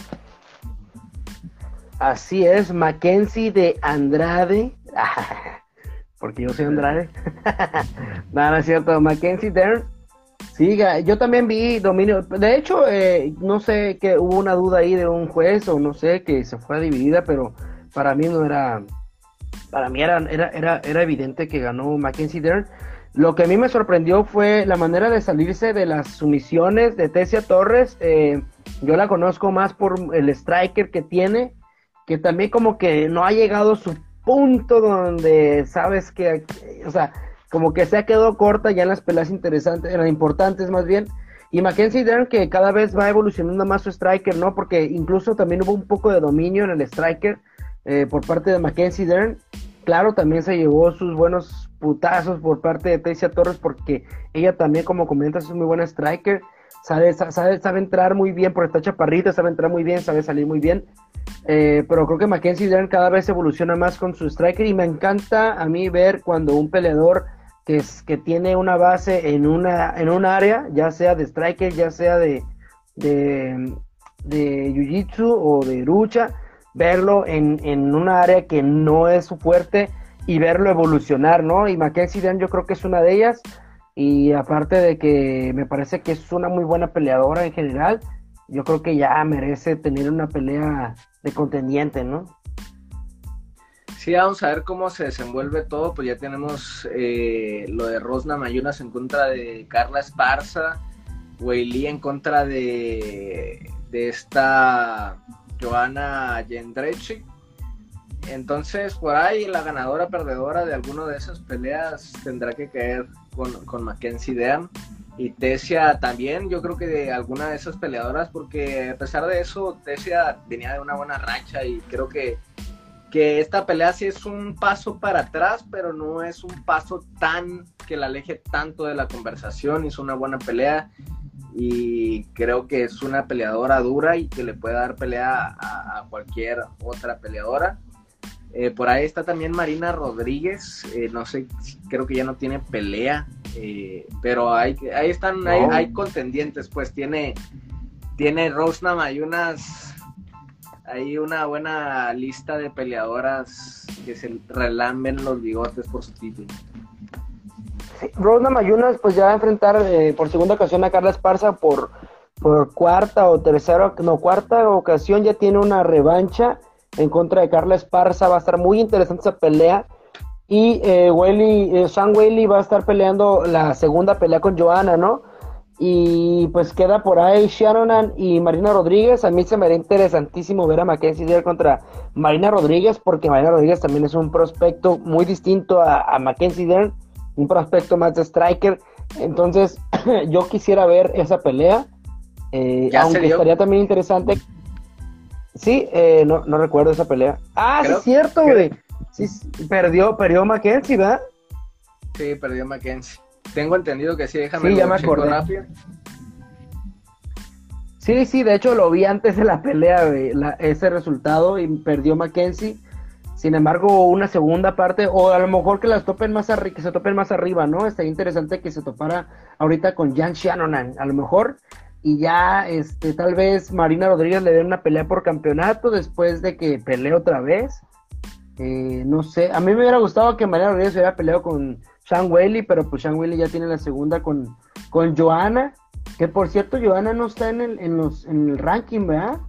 Así es, Mackenzie de Andrade, porque yo soy Andrade, nada, es cierto, Mackenzie Dern Sí, yo también vi dominio. De hecho, eh, no sé que hubo una duda ahí de un juez o no sé que se fue dividida, pero para mí no era. Para mí era, era, era, era evidente que ganó Mackenzie Dern. Lo que a mí me sorprendió fue la manera de salirse de las sumisiones de Tessia Torres. Eh, yo la conozco más por el striker que tiene, que también como que no ha llegado a su punto donde sabes que, o sea, como que se ha quedado corta ya en las peleas interesantes, en las importantes más bien. Y Mackenzie Dern que cada vez va evolucionando más su striker, ¿no? Porque incluso también hubo un poco de dominio en el striker eh, por parte de Mackenzie Dern. Claro, también se llevó sus buenos putazos por parte de Tecia Torres porque ella también, como comentas, es muy buena striker. Sabe, sabe, sabe entrar muy bien, por esta chaparrita, sabe entrar muy bien, sabe salir muy bien. Eh, pero creo que Mackenzie Dern cada vez evoluciona más con su striker y me encanta a mí ver cuando un peleador que, es, que tiene una base en una en un área, ya sea de striker, ya sea de, de, jiu-jitsu o de lucha, verlo en, en una área que no es su fuerte y verlo evolucionar, ¿no? Y Mackenzie Dan yo creo que es una de ellas. Y aparte de que me parece que es una muy buena peleadora en general, yo creo que ya merece tener una pelea de contendiente, ¿no? Sí, vamos a ver cómo se desenvuelve todo. Pues ya tenemos eh, lo de Rosna Mayunas en contra de Carla Esparza, Weili en contra de, de esta Joana Jendrechi. Entonces, por ahí la ganadora perdedora de alguna de esas peleas tendrá que caer con, con Mackenzie Dean. Y Tesia también, yo creo que de alguna de esas peleadoras, porque a pesar de eso, Tesia venía de una buena racha y creo que que esta pelea sí es un paso para atrás, pero no es un paso tan que la aleje tanto de la conversación. Hizo una buena pelea y creo que es una peleadora dura y que le puede dar pelea a, cualquier otra peleadora. Eh, por ahí está también Marina Rodríguez, eh, no sé, creo que ya no tiene pelea, eh, pero hay, ahí están, hay, contendientes, pues tiene, tiene Rosna unas hay una buena lista de peleadoras que se relamben los bigotes por su título. Rosna Mayunas pues ya va a enfrentar eh, por segunda ocasión a Carla Esparza por, por cuarta o tercera, no, cuarta ocasión ya tiene una revancha en contra de Carla Esparza, va a estar muy interesante esa pelea. Y eh, eh Sean Whaley va a estar peleando la segunda pelea con Joanna, ¿no? Y pues queda por ahí Shannon y Marina Rodríguez. A mí se me haría interesantísimo ver a Mackenzie Dare contra Marina Rodríguez, porque Marina Rodríguez también es un prospecto muy distinto a, a Mackenzie Dare un prospecto más de striker. Entonces, yo quisiera ver esa pelea. Eh, aunque estaría también interesante. Sí, eh, no, no recuerdo esa pelea. Ah, sí, es cierto, güey. Sí, perdió, perdió Mackenzie, ¿verdad? Sí, perdió Mackenzie. Tengo entendido que sí, déjame sí, ya me acordé. Sí, sí, de hecho lo vi antes de la pelea, ese resultado y perdió Mackenzie. Sin embargo, una segunda parte, o a lo mejor que las topen más arriba, que se topen más arriba, ¿no? Estaría interesante que se topara ahorita con Jan Shannon, a lo mejor, y ya, este, tal vez Marina Rodríguez le dé una pelea por campeonato después de que pelee otra vez. Eh, no sé, a mí me hubiera gustado que Marina Rodríguez hubiera peleado con Sean Whaley, pero pues Sean Whaley ya tiene la segunda con, con Joana, que por cierto, Joana no está en el, en los, en el ranking, ¿verdad?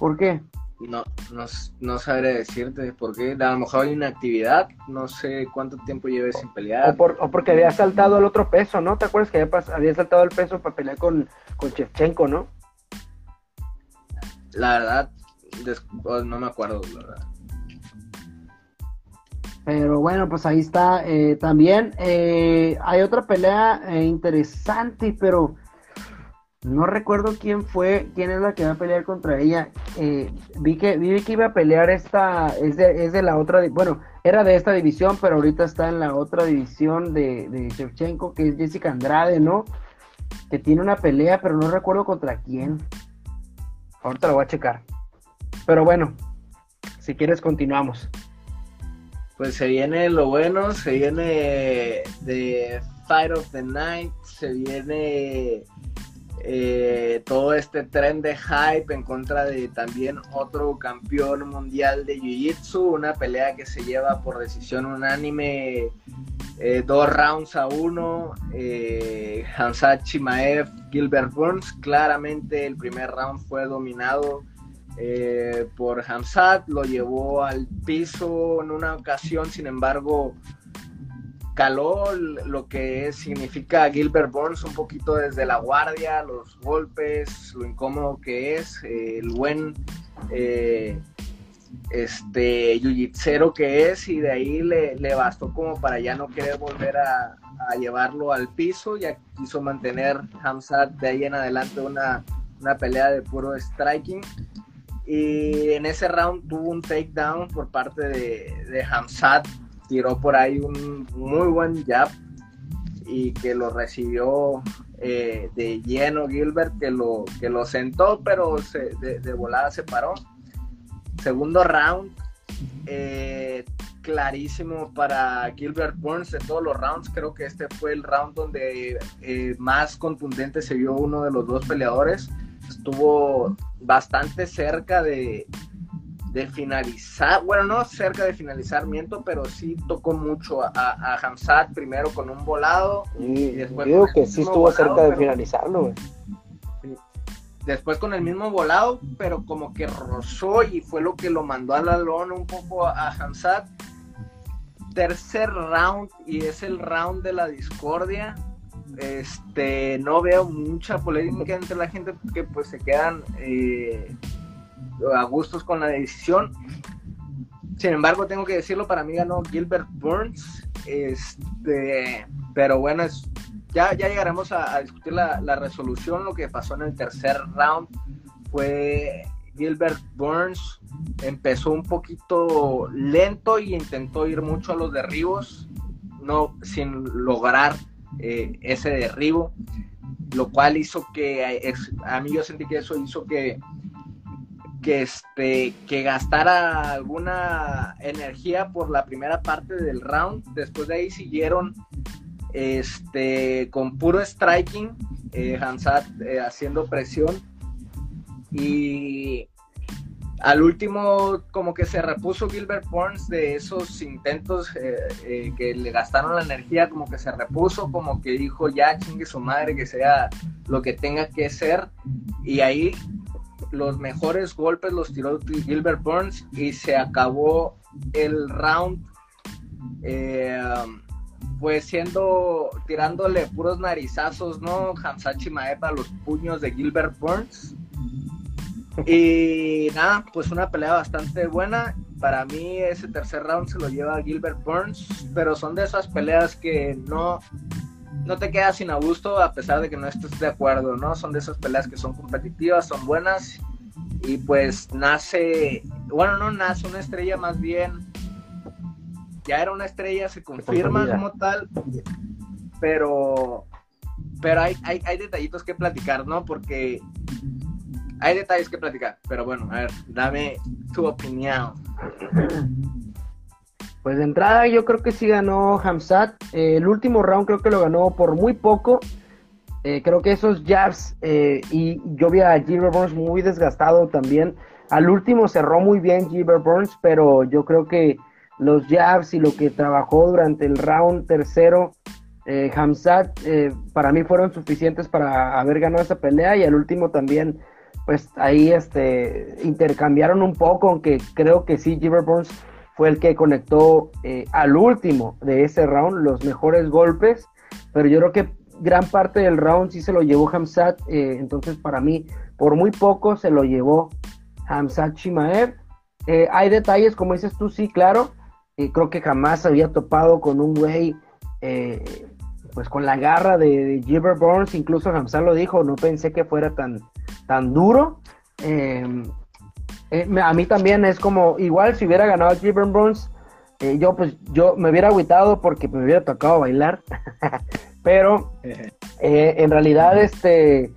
¿Por qué? No, no, no sabré decirte por qué. A lo mejor hay una actividad, no sé cuánto tiempo lleve sin pelear. O, porque había saltado el otro peso, ¿no? ¿Te acuerdas que había, había saltado el peso para pelear con, con Chevchenko, no? La verdad, oh, no me acuerdo, la verdad. Pero bueno, pues ahí está. Eh, también eh, hay otra pelea eh, interesante, pero no recuerdo quién fue, quién es la que va a pelear contra ella. Eh, vi, que, vi que iba a pelear esta, es de, es de la otra, bueno, era de esta división, pero ahorita está en la otra división de, de Shevchenko, que es Jessica Andrade, ¿no? Que tiene una pelea, pero no recuerdo contra quién. Ahorita lo voy a checar. Pero bueno, si quieres continuamos. Pues se viene lo bueno, se viene de Fight of the Night, se viene eh, todo este tren de hype en contra de también otro campeón mundial de Jiu-Jitsu, una pelea que se lleva por decisión unánime, eh, dos rounds a uno, eh, Hansat Chimaev, Gilbert Burns, claramente el primer round fue dominado eh, por Hamzat, lo llevó al piso en una ocasión, sin embargo caló lo que significa Gilbert Burns un poquito desde la guardia, los golpes, lo incómodo que es, el buen eh, este que es, y de ahí le, bastó como para ya no querer volver a, llevarlo al piso, ya quiso mantener Hamzat de ahí en adelante una, pelea de puro striking. Y en ese round tuvo un takedown por parte de, de Hamzat tiró por ahí un muy buen jab y que lo recibió eh, de lleno Gilbert, que lo, que lo sentó, pero se, de, volada se paró. Segundo round, eh, clarísimo para Gilbert Burns de todos los rounds. Creo que este fue el round donde eh, más contundente se vio uno de los dos peleadores. Estuvo bastante cerca de, de finalizar, bueno, no cerca de finalizar, miento, pero sí tocó mucho a, a Hamzat primero con un volado. y después digo que sí estuvo cerca de finalizarlo, Después con el mismo volado, pero como que rozó y fue lo que lo mandó a la lona un poco a, Hamzat. Tercer round, y es el round de la discordia. Este, no veo mucha polémica entre la gente porque pues se quedan eh, a gustos con la decisión. Sin embargo, tengo que decirlo, para mí ganó Gilbert Burns. Este, pero bueno, es, ya, ya llegaremos a, discutir la, resolución. Lo que pasó en el tercer round fue Gilbert Burns empezó un poquito lento y intentó ir mucho a los derribos, no sin lograr eh, ese derribo. lo cual hizo que, a mí yo sentí que eso hizo que, que, este, que gastara alguna energía por la primera parte del round. Después de ahí siguieron este, con puro striking, eh, eh, haciendo presión. Y al último, como que se repuso Gilbert Burns de esos intentos eh, eh, que le gastaron la energía, como que se repuso, como que dijo ya chingue su madre, que sea lo que tenga que ser. Y ahí los mejores golpes los tiró Gilbert Burns y se acabó el round. Eh, pues siendo, tirándole puros narizazos, ¿no? Hamzachi Maeba a los puños de Gilbert Burns. Y nada, pues una pelea bastante buena. Para mí ese tercer round se lo lleva Gilbert Burns, pero son de esas peleas que no, no te quedas sin a gusto a pesar de que no estés de acuerdo, ¿no? Son de esas peleas que son competitivas, son buenas y pues nace, bueno, no nace una estrella más bien, ya era una estrella, se confirma como tal, pero, pero hay, hay, hay detallitos que platicar, ¿no? Porque hay detalles que platicar, pero bueno, a ver, dame tu opinión. Pues de entrada yo creo que sí ganó Hamzat. Eh, el último round creo que lo ganó por muy poco. Eh, creo que esos jabs eh, y yo vi a Gilbert Burns muy desgastado también. Al último cerró muy bien Gilbert Burns, pero yo creo que los jabs y lo que trabajó durante el round tercero, Hamzat, para mí fueron suficientes para haber ganado esa pelea y al último también pues ahí este, intercambiaron un poco, aunque creo que sí, Gilbert Burns fue el que conectó eh, al último de ese round los mejores golpes, pero yo creo que gran parte del round sí se lo llevó Hamzat, eh, entonces para mí por muy poco se lo llevó Hamzat Shimaev. Eh, hay detalles, como dices tú, sí, claro, creo que jamás había topado con un güey pues con la garra de, Gilbert Burns, incluso Hamzat lo dijo, no pensé que fuera tan, tan duro. Eh, eh, a mí también es como, igual si hubiera ganado Gilbert Burns, eh, yo pues yo me hubiera agüitado porque me hubiera tocado bailar, pero en realidad este,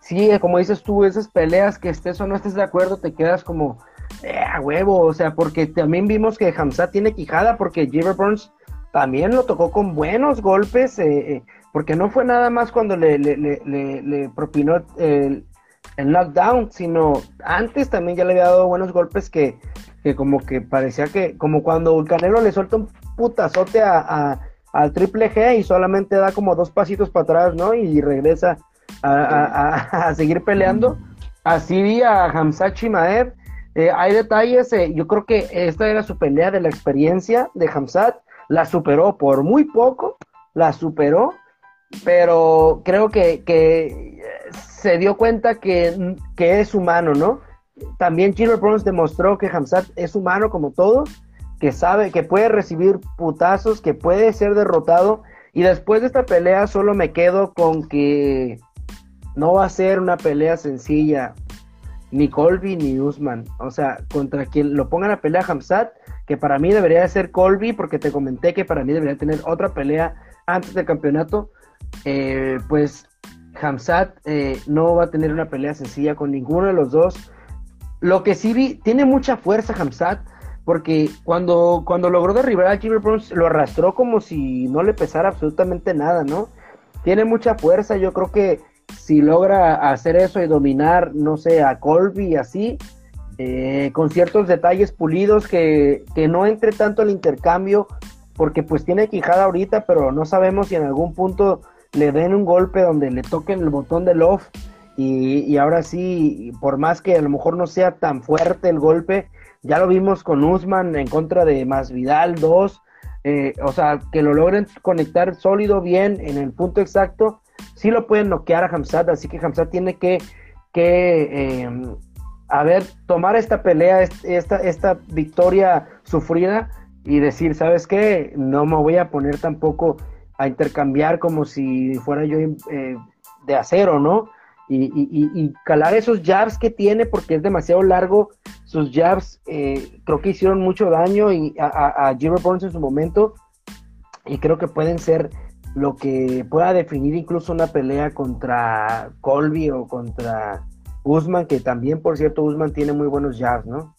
sí, como dices tú, esas peleas que estés o no estés de acuerdo, te quedas como, a huevo, o sea, porque también vimos que Hamza tiene quijada porque Gilbert Burns también lo tocó con buenos golpes, porque no fue nada más cuando le, le, le, le propinó el, el knockdown, sino antes también ya le había dado buenos golpes que, que como que parecía que, como cuando el Canelo le suelta un putazote a, al triple G y solamente da como dos pasitos para atrás, ¿no? Y regresa a, seguir peleando. Así vi a Hamzat Chimaev. Eh, hay detalles, eh, yo creo que esta era su pelea de la experiencia de Hamzat. La superó por muy poco, la superó, pero creo que, que se dio cuenta que, es humano, ¿no? También Chino Burns demostró que Hamzat es humano como todos, que sabe que puede recibir putazos, que puede ser derrotado. Y después de esta pelea solo me quedo con que no va a ser una pelea sencilla, ni Colby ni Usman. O sea, contra quien lo pongan a pelea Hamzat, que para mí debería de ser Colby, porque te comenté que para mí debería tener otra pelea antes del campeonato. Eh, pues Hamzat eh, no va a tener una pelea sencilla con ninguno de los dos. Lo que sí vi, tiene mucha fuerza Hamzat, porque cuando, cuando logró derribar a Jimmy Burns, lo arrastró como si no le pesara absolutamente nada, ¿no? Tiene mucha fuerza, yo creo que si logra hacer eso y dominar, no sé, a Colby y así, eh, con ciertos detalles pulidos, que, que no entre tanto el intercambio, porque pues tiene quijada ahorita, pero no sabemos si en algún punto le den un golpe donde le toquen el botón de off y, ahora sí, por más que a lo mejor no sea tan fuerte el golpe, ya lo vimos con Usman en contra de Masvidal 2, eh, o sea, que lo logren conectar sólido, bien, en el punto exacto, sí lo pueden noquear a Hamzat, así que Hamzat tiene que, que em, a ver, tomar esta pelea, esta, esta victoria sufrida y decir, ¿sabes qué? No me voy a poner tampoco a intercambiar como si fuera yo eh, de acero, ¿no? Y, calar esos jabs que tiene porque es demasiado largo. Sus jabs eh, creo que hicieron mucho daño y a, a, Burns en su momento y creo que pueden ser lo que pueda definir incluso una pelea contra Colby o contra Usman, que también, por cierto, Usman tiene muy buenos jabs, ¿no?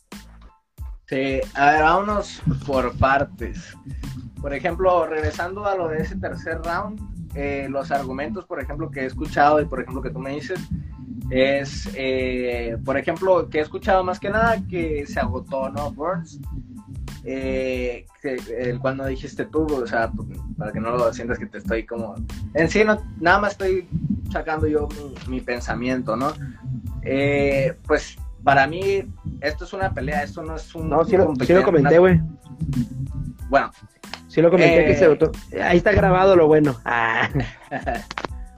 Sí, a ver, vámonos por partes. Por ejemplo, regresando a lo de ese tercer round, eh, los argumentos, por ejemplo, que he escuchado y por ejemplo que tú me dices, es, eh, por ejemplo, que he escuchado más que nada que se agotó, ¿no? Burns. Eh, el cuando dijiste tú, o sea, para que no lo sientas que te estoy como... En sí, no, nada más estoy sacando yo mi, pensamiento, ¿no? Eh, pues para mí, esto es una pelea, esto no es un... No, sí lo, sí lo comenté, güey. Bueno. Sí lo comenté que se. Ahí está grabado lo bueno. Ah.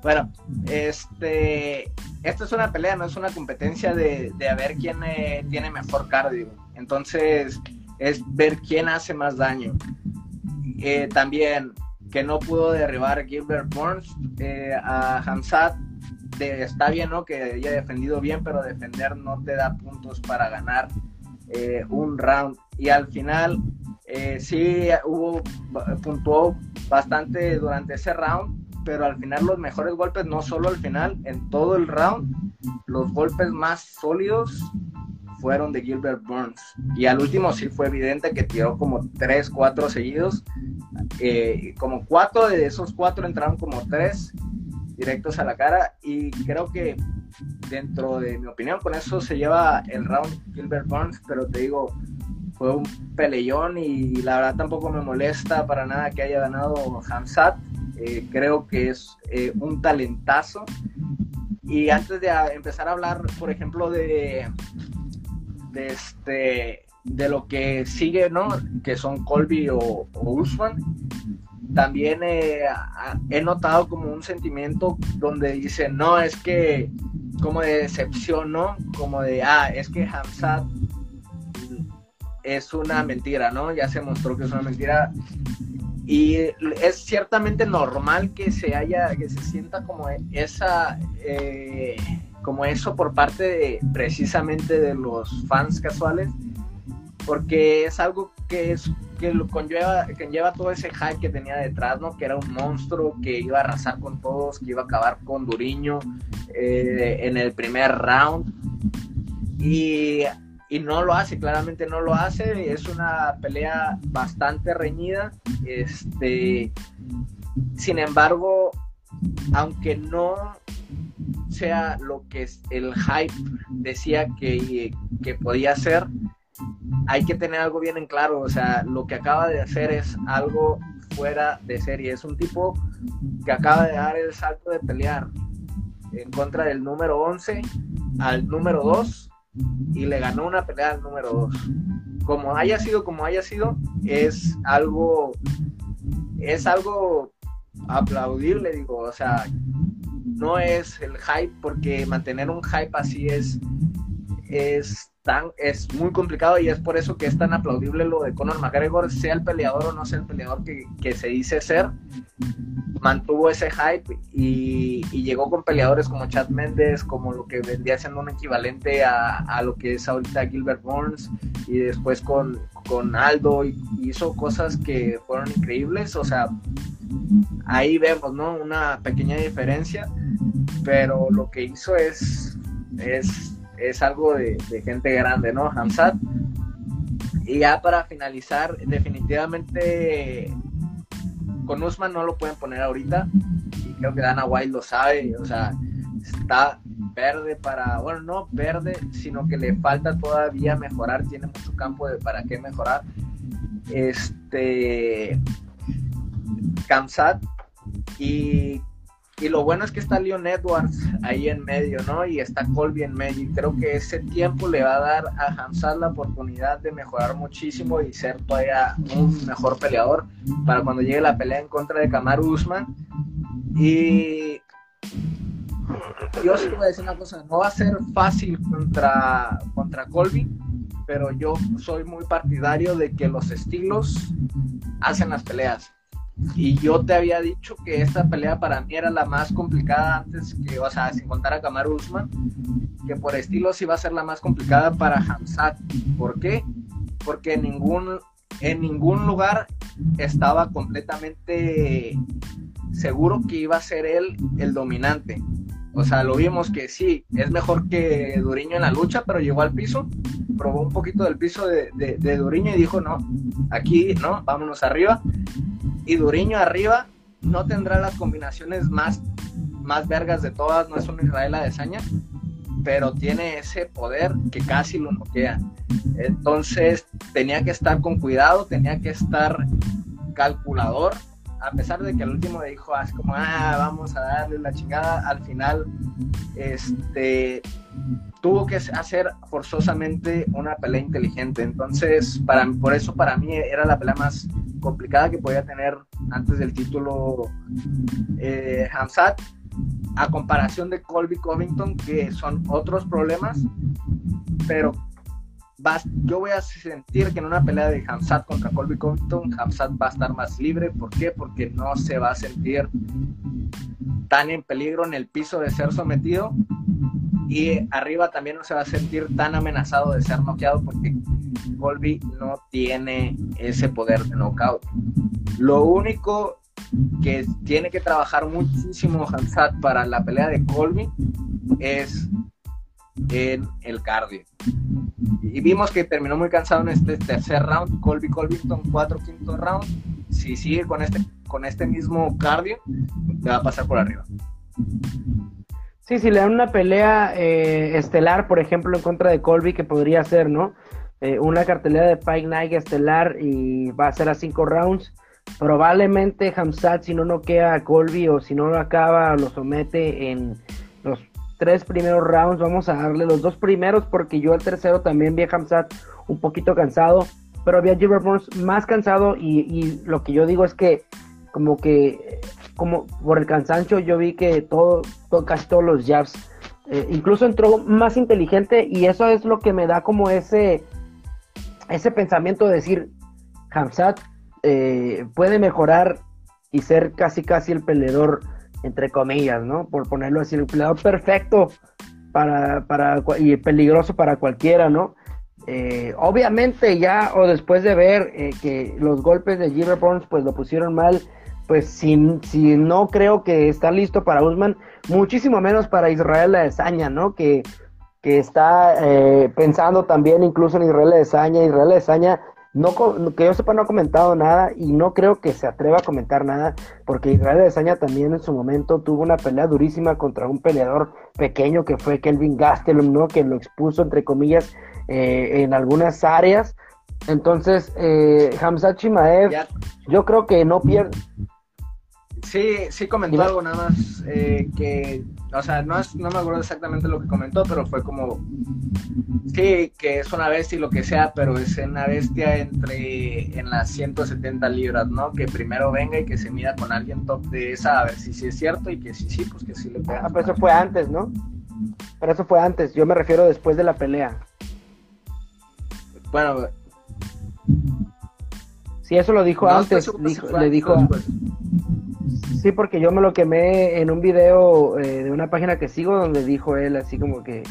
Bueno, este, esto es una pelea, no es una competencia de, de a ver quién eh, tiene mejor cardio. Entonces, es ver quién hace más daño. Eh, también, que no pudo derribar Gilbert Burns eh, a Hamzat. Está bien, ¿no? Que haya defendido bien, pero defender no te da puntos para ganar un round. Y al final, sí hubo, puntuó bastante durante ese round pero al final los mejores golpes, no solo al final, en todo el round, los golpes más sólidos fueron de Gilbert Burns. Y al último sí fue evidente que tiró como 3, 4 seguidos. Eh, como 4 de esos 4 entraron como 3 directos a la cara. Y creo que dentro de mi opinión, con eso se lleva el round Gilbert Burns. Pero te digo, fue un peleón y la verdad tampoco me molesta para nada que haya ganado Hamzat eh, creo que es eh, un talentazo. Y antes de empezar a hablar, por ejemplo, de, este, de lo que sigue, ¿no? Que son Colby o, Usman, también eh, he notado como un sentimiento donde dice, no, es que como de decepción, ¿no? Como de, ah, es que Hamzat es una mentira, ¿no? Ya se mostró que es una mentira y es ciertamente normal que se haya, que se sienta como esa, eh, como eso por parte de, precisamente de los fans casuales, porque es algo que es que conlleva, que lleva todo ese hype que tenía detrás, ¿no? Que era un monstruo que iba a arrasar con todos, que iba a acabar con Duriño eh, en el primer round. Y y no lo hace, claramente no lo hace, es una pelea bastante reñida, este, sin embargo, aunque no sea lo que el hype decía que, que podía ser, hay que tener algo bien en claro, o sea, lo que acaba de hacer es algo fuera de serie, es un tipo que acaba de dar el salto de pelear en contra del número 11 al número 2 y le ganó una pelea al número 2. Como haya sido como haya sido, es algo es algo aplaudible, digo, o sea, no es el hype porque mantener un hype así es es tan es muy complicado y es por eso que es tan aplaudible lo de Conor McGregor, sea el peleador o no sea el peleador que, que se dice ser, mantuvo ese hype y, llegó con peleadores como Chad Méndez, como lo que vendría siendo un equivalente a, lo que es ahorita Gilbert Burns, y después con, con Aldo, y hizo cosas que fueron increíbles, o sea, ahí vemos, ¿no? Una pequeña diferencia, pero lo que hizo es, es, es algo de, gente grande, ¿no? Hamzat. Y ya para finalizar, definitivamente con Usman no lo pueden poner ahorita y creo que Dana White lo sabe, o sea, está verde para, bueno, no verde, sino que le falta todavía mejorar, tiene mucho campo de para qué mejorar. Este Kamsat y y lo bueno es que está Leon Edwards ahí en medio, ¿no? Y está Colby en medio. Y creo que ese tiempo le va a dar a Hamzat la oportunidad de mejorar muchísimo y ser todavía un mejor peleador para cuando llegue la pelea en contra de Kamaru Usman. Y yo sí voy a decir una cosa, no va a ser fácil contra, contra Colby, pero yo soy muy partidario de que los estilos hacen las peleas y yo te había dicho que esta pelea para mí era la más complicada antes que, o sea, sin contar a Kamaru Usman, que por estilos iba a ser la más complicada para Hamzat. ¿Por qué? Porque en ningún, en ningún lugar estaba completamente seguro que iba a ser él el dominante. O sea, lo vimos que sí, es mejor que Duriño en la lucha, pero llegó al piso, probó un poquito del piso de, de, Duriño y dijo, no, aquí, no, vámonos arriba. Y Duriño arriba no tendrá las combinaciones más, más vergas de todas, no es un Israel Adesanya, pero tiene ese poder que casi lo noquea. Entonces tenía que estar con cuidado, tenía que estar calculador a pesar de que al último dijo así como, ah, vamos a darle la chingada, al final este, tuvo que hacer forzosamente una pelea inteligente. Entonces, para, por eso para mí era la pelea más complicada que podía tener antes del título eh, Hamzat, a comparación de Colby Covington, que son otros problemas, pero yo voy a sentir que en una pelea de Hamzat contra Colby Covington, Hamzat va a estar más libre. ¿Por qué? Porque no se va a sentir tan en peligro en el piso de ser sometido y arriba también no se va a sentir tan amenazado de ser noqueado porque Colby no tiene ese poder de knockout. Lo único que tiene que trabajar muchísimo Hamzat para la pelea de Colby es en el cardio. Y vimos que terminó muy cansado en este tercer round. Colby Colvington, cuatro quinto round. Si sigue con este, con este mismo cardio, le va a pasar por arriba. Sí, si le dan una pelea eh, estelar, por ejemplo, en contra de Colby, que podría ser, ¿no? Eh, una cartelera de Pike Night estelar y va a ser a cinco rounds. Probablemente Hamzat, si no noquea a Colby o si no lo acaba, lo somete en los tres primeros rounds. Vamos a darle los dos primeros porque yo el tercero también vi a Hamzat un poquito cansado, pero vi a Gilbert Burns más cansado y, lo que yo digo es que como que como por el cansancio yo vi que todo, casi todos los jabs eh, incluso entró más inteligente y eso es lo que me da como ese ese pensamiento de decir Hamzat eh, puede mejorar y ser casi casi el peleador entre comillas, ¿no? Por ponerlo así, el peleador perfecto para, para, y peligroso para cualquiera, ¿no? Eh, obviamente ya, o después de ver eh, que los golpes de Gilbert Burns pues lo pusieron mal, pues si, si no creo que está listo para Usman, muchísimo menos para Israel Adesanya, ¿no? Que, que está eh, pensando también incluso en Israel Adesanya, Israel Adesanya no, que yo sepa, no ha comentado nada y no creo que se atreva a comentar nada, porque Israel Desaña también en su momento tuvo una pelea durísima contra un peleador pequeño que fue Kelvin Gastelum, ¿no? Que lo expuso, entre comillas, eh, en algunas áreas. Entonces, eh, Hamzat Chimaev, yo creo que no pierde. Sí, sí comentó algo nada más eh, que o sea, no, no me acuerdo exactamente lo que comentó, pero fue como, sí, que es una bestia y lo que sea, pero es una bestia entre, en las 170 libras, ¿no? Que primero venga y que se mida con alguien top de esa, a ver si sí es cierto y que sí, sí, pues que sí le pega. Ah, pero eso fue antes, ¿no? Pero eso fue antes, yo me refiero después de la pelea. Bueno, Sí, eso lo dijo antes, le dijo... Sí, porque yo me lo quemé en un video eh, de una página que sigo donde dijo él así como que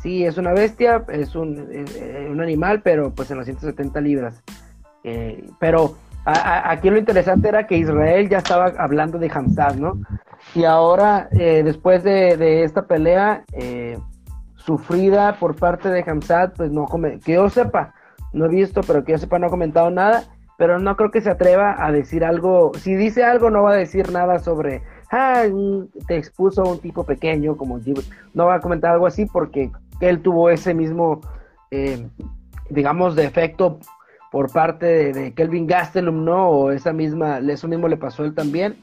sí, es una bestia, es un, eh, un animal, pero pues en los 170 libras. Eh, pero aquí lo interesante era que Israel ya estaba hablando de Hamzat, ¿no? Y ahora, después de, esta pelea sufrida por parte de Hamzat, pues no, que yo sepa, no he visto, pero que yo sepa no ha comentado nada pero no creo que se atreva a decir algo. Si dice algo, no va a decir nada sobre, ah, te expuso un tipo pequeño como No va a comentar algo así porque él tuvo ese mismo, eh, digamos, defecto por parte de, Kelvin Gastelum, ¿no? O esa misma, eso mismo le pasó a él también.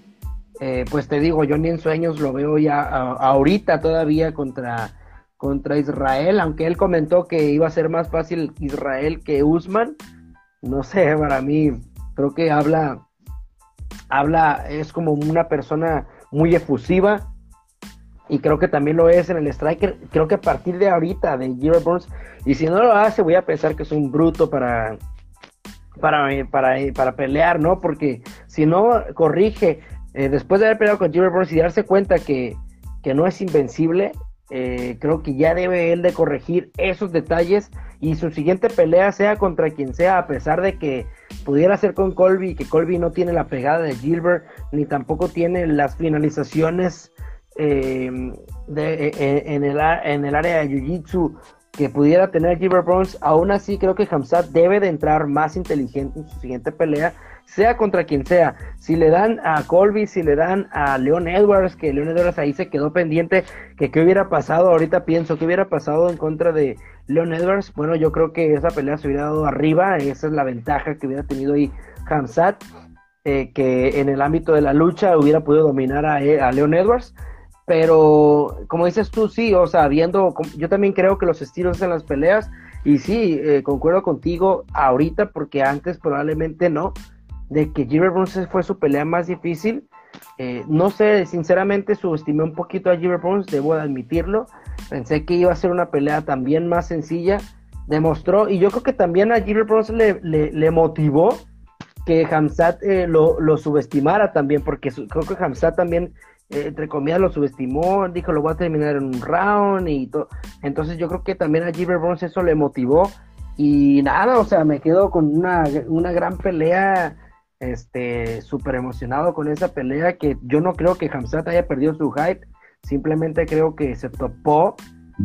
Eh, pues te digo, yo ni en sueños lo veo ya ahorita todavía contra, contra Israel, aunque él comentó que iba a ser más fácil Israel que Usman no sé, para mí creo que habla, habla, es como una persona muy efusiva y creo que también lo es en el striker. Creo que a partir de ahorita, de Giro Burns, y si no lo hace, voy a pensar que es un bruto para, para, para, para pelear, ¿no? Porque si no corrige, eh, después de haber peleado con Giro Burns y darse cuenta que, que no es invencible, eh, creo que ya debe él de corregir esos detalles y su siguiente pelea sea contra quien sea, a pesar de que pudiera ser con Colby, que Colby no tiene la pegada de Gilbert, ni tampoco tiene las finalizaciones eh, de, e, e, en, el, en el área de Jiu-Jitsu que pudiera tener Gilbert Burns, aún así creo que Hamzat debe de entrar más inteligente en su siguiente pelea, sea contra quien sea. Si le dan a Colby, si le dan a Leon Edwards, que Leon Edwards ahí se quedó pendiente, que qué hubiera pasado, ahorita pienso, qué hubiera pasado en contra de Leon Edwards. Bueno, yo creo que esa pelea se hubiera dado arriba, esa es la ventaja que hubiera tenido ahí Hamzat, eh, que en el ámbito de la lucha hubiera podido dominar a, a Leon Edwards. Pero como dices tú, sí, o sea, viendo, yo también creo que los estilos en las peleas, y sí, eh, concuerdo contigo ahorita, porque antes probablemente no, de que Gilbert Burns fue su pelea más difícil. Eh, no sé, sinceramente subestimé un poquito a Gilbert Burns, debo admitirlo. Pensé que iba a ser una pelea también más sencilla. Demostró, y yo creo que también a Gilbert Burns le, le, motivó que Hamzat eh, lo, lo, subestimara también, porque creo que Hamzat también eh, entre comillas, lo subestimó, dijo, lo voy a terminar en un round y todo. Entonces yo creo que también a Gilbert Burns eso le motivó. Y nada, o sea, me quedo con una, una gran pelea, este, súper emocionado con esa pelea, que yo no creo que Hamzat haya perdido su hype, simplemente creo que se topó.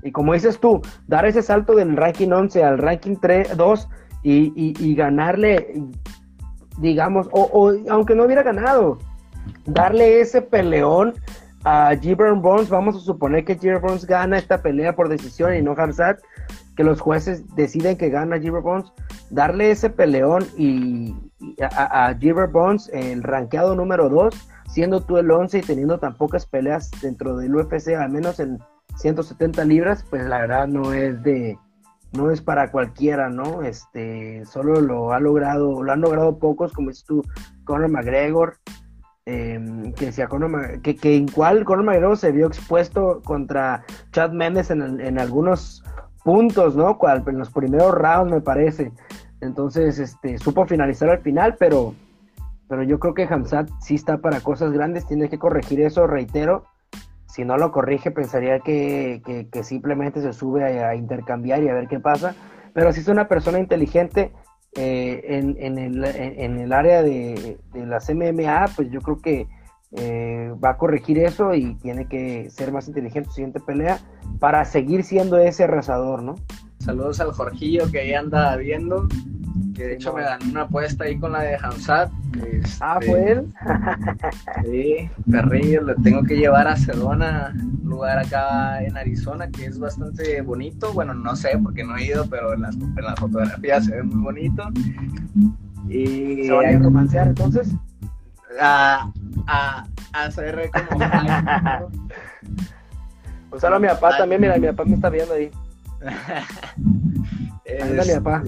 Y como dices tú, dar ese salto del ranking 11 al ranking 3, 2 y, y, ganarle, digamos, o, o aunque no hubiera ganado, darle ese peleón a Gibran Bones. Vamos a suponer que Gibran Bones gana esta pelea por decisión y no Hamzat, que los jueces deciden que gana Gibran Bones. Darle ese peleón y, a, a Bones, el rankeado número 2, siendo tú el 11 y teniendo tan pocas peleas dentro del UFC, al menos en 170 libras, pues la verdad no es de no es para cualquiera, ¿no? Este, solo lo ha logrado, lo han logrado pocos, como es tú, Conor McGregor, Em, que decía Conor, que, que en cual Conor McGregor se vio expuesto contra Chad Mendes en, en algunos puntos, ¿no? En los primeros rounds me parece. Entonces, este, supo finalizar al final, pero, pero yo creo que Hamzat sí está para cosas grandes, tiene que corregir eso, reitero. Si no lo corrige, pensaría que, que, simplemente se sube a, intercambiar y a ver qué pasa. Pero si es una persona inteligente, eh, en, en, el, en, el, área de, de, las MMA, pues yo creo que eh, va a corregir eso y tiene que ser más inteligente en su siguiente pelea para seguir siendo ese arrasador, ¿no? Saludos al Jorgillo que ahí anda viendo que de hecho me dan una apuesta ahí con la de Hamzat. ah, fue él. sí, perrillo, lo tengo que llevar a Sedona, un lugar acá en Arizona que es bastante bonito. Bueno, no sé porque no he ido, pero en las, en las fotografías se ve muy bonito. Y, ¿Se van a romancear entonces? A, a, a hacer como. Un saludo a mi papá también, mira, mi papá me está viendo ahí. Anda, mi papá.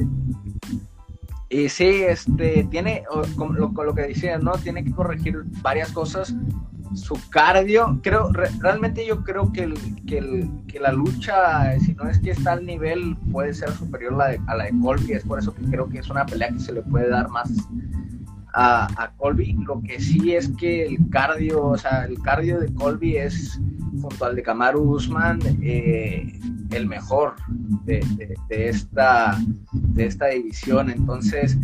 Y sí, este, tiene, con lo, lo, que decías, ¿no? Tiene que corregir varias cosas. Su cardio, creo, realmente yo creo que, que, que, la lucha, si no es que está al nivel, puede ser superior a la de, a la de Colby. Es por eso que creo que es una pelea que se le puede dar más a, a Colby. Lo que sí es que el cardio, o sea, el cardio de Colby es junto al de Kamaru Usman, eh, el mejor de, esta, de esta división. Entonces,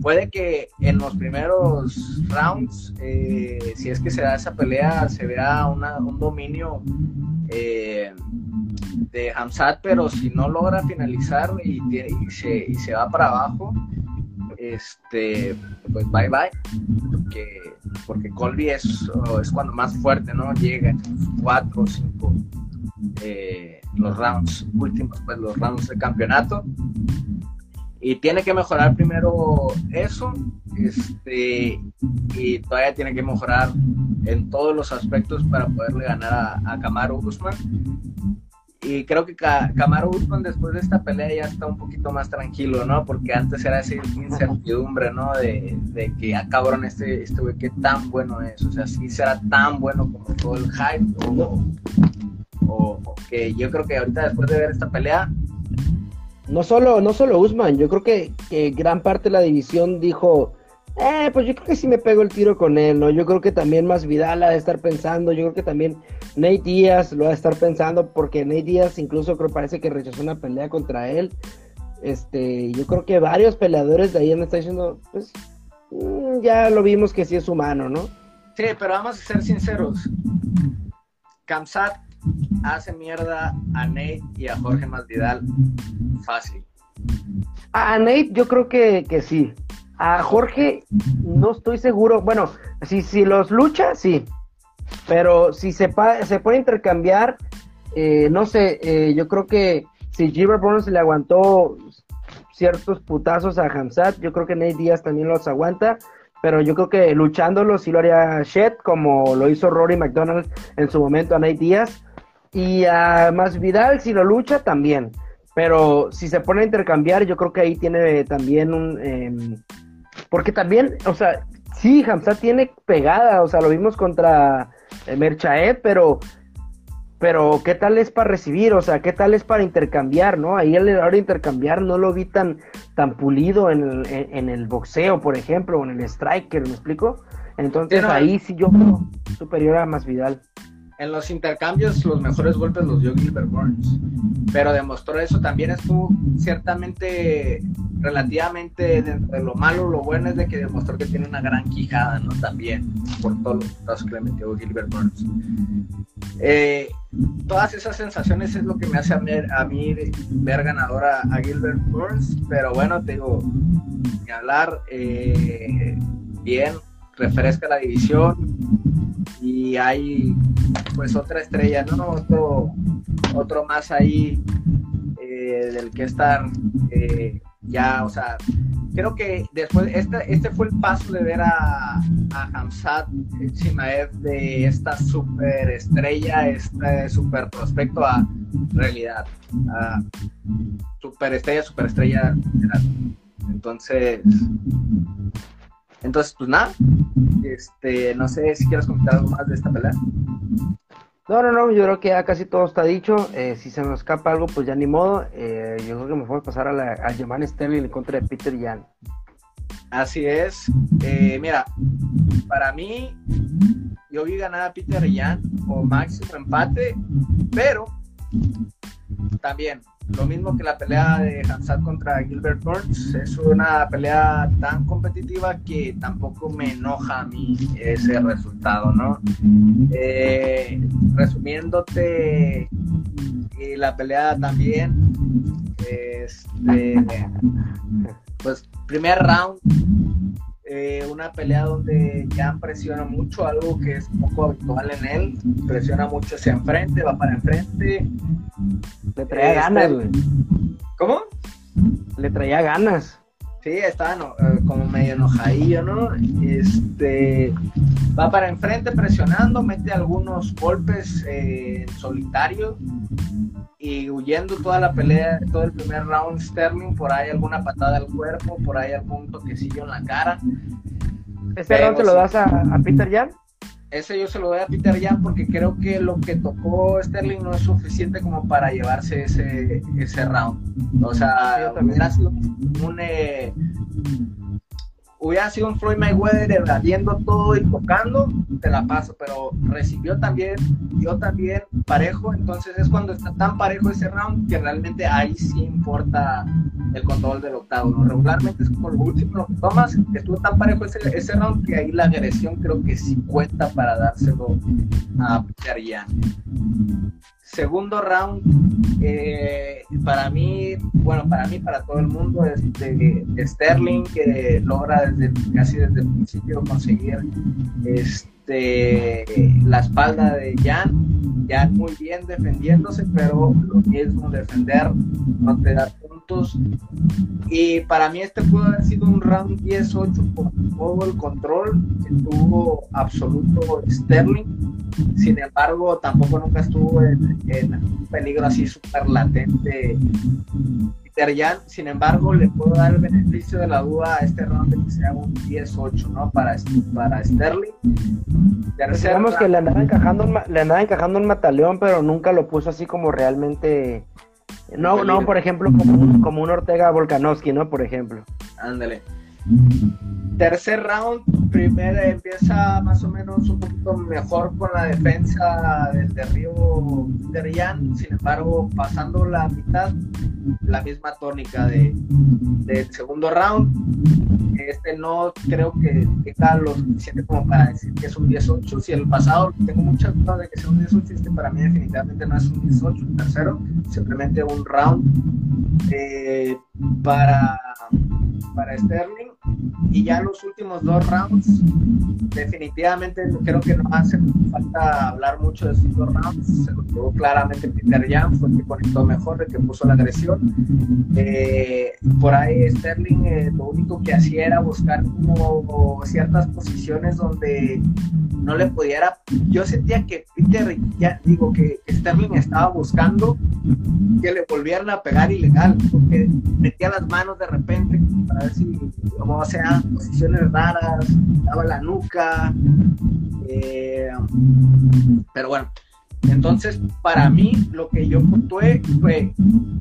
puede que en los primeros rounds, eh, si es que se da esa pelea, se vea un dominio eh, de Hamzat, pero si no logra finalizar y, se, y se va para abajo, este, pues bye bye, porque, porque Colby es, es cuando más fuerte, ¿no? Llega cuatro o cinco eh, los rounds últimos, pues los rounds de campeonato. Y tiene que mejorar primero eso, este, y todavía tiene que mejorar en todos los aspectos para poderle ganar a, a Camaro Guzmán y creo que Camaro Usman después de esta pelea ya está un poquito más tranquilo, ¿no? Porque antes era esa incertidumbre, ¿no? De, de que, ah, cabrón, este, este güey, qué tan bueno es. O sea, si será tan bueno como todo el hype. O, o, que yo creo que ahorita después de ver esta pelea. No solo, no solo Usman, yo creo que, que gran parte de la división dijo eh, pues yo creo que sí me pego el tiro con él, ¿no? Yo creo que también más Vidal ha de estar pensando, yo creo que también Nate Díaz lo ha de estar pensando, porque Nate Díaz incluso creo parece que rechazó una pelea contra él. Este, yo creo que varios peleadores de ahí me están diciendo, pues, mm, ya lo vimos que sí es humano, ¿no? Sí, pero vamos a ser sinceros. Kamsat hace mierda a Nate y a Jorge Masvidal fácil. A Nate yo creo que, que sí. A Jorge no estoy seguro. Bueno, si, si los lucha, sí. Pero si se, se puede intercambiar, eh, no sé, eh, yo creo que si Gilbert Burns le aguantó ciertos putazos a Hamzat, yo creo que Nate Díaz también los aguanta. Pero yo creo que luchándolo sí lo haría Shed, como lo hizo Rory McDonald en su momento a Nate Díaz. Y a Masvidal, si lo lucha, también. Pero si se pone a intercambiar, yo creo que ahí tiene también un... Em, porque también, o sea, sí, Hamza tiene pegada, o sea, lo vimos contra eh, Merchaed, pero pero ¿qué tal es para recibir? O sea, ¿qué tal es para intercambiar, no? Ahí el hora de intercambiar no lo vi tan, tan pulido en el, en, el boxeo, por ejemplo, o en el striker, ¿me explico? Entonces ahí sí yo superior a Masvidal en los intercambios los mejores golpes los dio Gilbert Burns, pero demostró eso también estuvo ciertamente relativamente de, lo malo, lo bueno es de que demostró que tiene una gran quijada, ¿no? También por todos los pasos que le metió Gilbert Burns. Eh, todas esas sensaciones es lo que me hace a mí, ver ganadora a Gilbert Burns, pero bueno, te digo, hablar eh, bien, refresca la división, y hay pues otra estrella, ¿no? Otro, otro más ahí eh, del que estar eh, ya, o sea, creo que después, este, este fue el paso de ver a, a Hamzat Chimaev de esta super estrella, este super prospecto a realidad, a super estrella, super estrella. Entonces, entonces, pues nada, este, no sé si quieres comentar algo más de esta pelea. No, no, no, yo creo que ya casi todo está dicho. Eh, si se nos escapa algo, pues ya ni modo. Eh, yo creo que me voy a pasar a, la, a Germán Sterling en contra de Peter Jan. Así es. Eh, mira, para mí, yo vi ganar a Peter Jan o máximo empate, pero también lo mismo que la pelea de Hansat contra Gilbert Burns, es una pelea tan competitiva que tampoco me enoja a mí ese resultado, ¿no? Eh, resumiéndote y la pelea también, este, pues primer round eh, una pelea donde Jan presiona mucho, algo que es poco habitual en él, presiona mucho hacia enfrente, va para enfrente. Le traía ganas, güey. ¿Cómo? Le traía ganas. Sí, estaba eh, como medio enojadillo, ¿no? Este va para enfrente presionando, mete algunos golpes eh, en solitario y huyendo toda la pelea, todo el primer round Sterling, por ahí alguna patada al cuerpo, por ahí algún toquecillo en la cara. ¿Ese round se lo das a, a Peter Jan? Ese yo se lo doy a Peter Jan porque creo que lo que tocó Sterling no es suficiente como para llevarse ese, ese round. O sea, hubiera sido un, eh, hubiera sido un Floyd Mayweather evadiendo todo y tocando, te la paso, pero recibió también, dio también parejo, entonces es cuando está tan parejo ese round que realmente ahí sí importa el control del octavo, Regularmente es como lo último lo que tomas, estuvo tan parejo ese, round que ahí la agresión creo que sí cuenta para dárselo a Peter Segundo round, eh, para mí, bueno, para mí, para todo el mundo, es de, Sterling, que logra desde casi desde el principio conseguir este, la espalda de Jan. Jan muy bien defendiéndose, pero lo mismo defender no te da puntos. Y para mí este pudo haber sido un round 10-8 por todo el control que tuvo absoluto Sterling sin embargo, tampoco nunca estuvo en, un peligro así súper latente Peter Jan. Sin embargo, le puedo dar el beneficio de la duda a este round de que sea un 10-8, ¿no? Para, para Sterling. Digamos que le andaba encajando, le andaba encajando un mataleón, pero nunca lo puso así como realmente. No, no, por ejemplo, como un, como un Ortega Volkanovski, ¿no? Por ejemplo. Ándale. Tercer round, primero empieza más o menos un poquito mejor con la defensa del derribo de Rian, sin embargo, pasando la mitad, la misma tónica de, del segundo round. Este no creo que tenga lo suficiente como para decir que es un 18. Si el pasado tengo muchas dudas de que sea un 18, este para mí definitivamente no es un 18, un tercero, simplemente un round eh, para, para Sterling y ya los últimos dos rounds, definitivamente creo que no hace falta hablar mucho de esos dos rounds. Se lo llevó claramente Peter Jan, fue el que conectó mejor, el que puso la agresión. Eh, por ahí Sterling eh, lo único que hacía era buscar como ciertas posiciones donde no le pudiera. Yo sentía que Peter, ya digo que Sterling estaba buscando que le volvieran a pegar ilegal, porque metía las manos de repente para ver si o sea, posiciones raras, daba la nuca. Eh, pero bueno, entonces para mí lo que yo puntué fue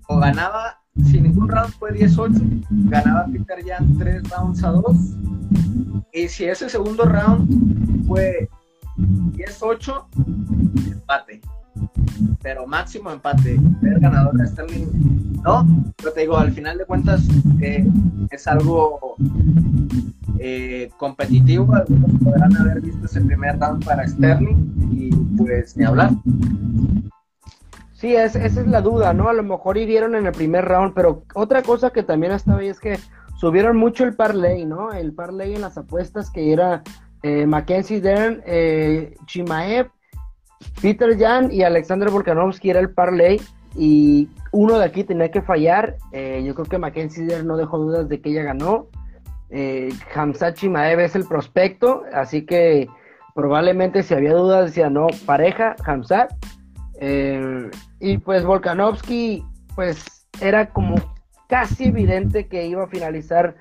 o ganaba, si ningún round fue 10-8, ganaba Peter Jan 3 rounds a 2. Y si ese segundo round fue 10-8, empate pero máximo empate. Ver ganador de Sterling, no, pero te digo, al final de cuentas eh, es algo eh, competitivo. Algunos podrán haber visto ese primer round para Sterling y pues ni hablar. Sí, es, esa es la duda, ¿no? A lo mejor hirieron en el primer round, pero otra cosa que también estaba ahí es que subieron mucho el parlay, ¿no? El parlay en las apuestas que era eh, Mackenzie Dern, eh, Peter Jan y Alexander Volkanovski era el parlay y uno de aquí tenía que fallar. Eh, yo creo que Mackenzie no dejó dudas de que ella ganó. Eh, Hamzat Chimaev es el prospecto, así que probablemente si había dudas decía no, pareja, Hamzat. Eh, y pues Volkanovski, pues era como casi evidente que iba a finalizar.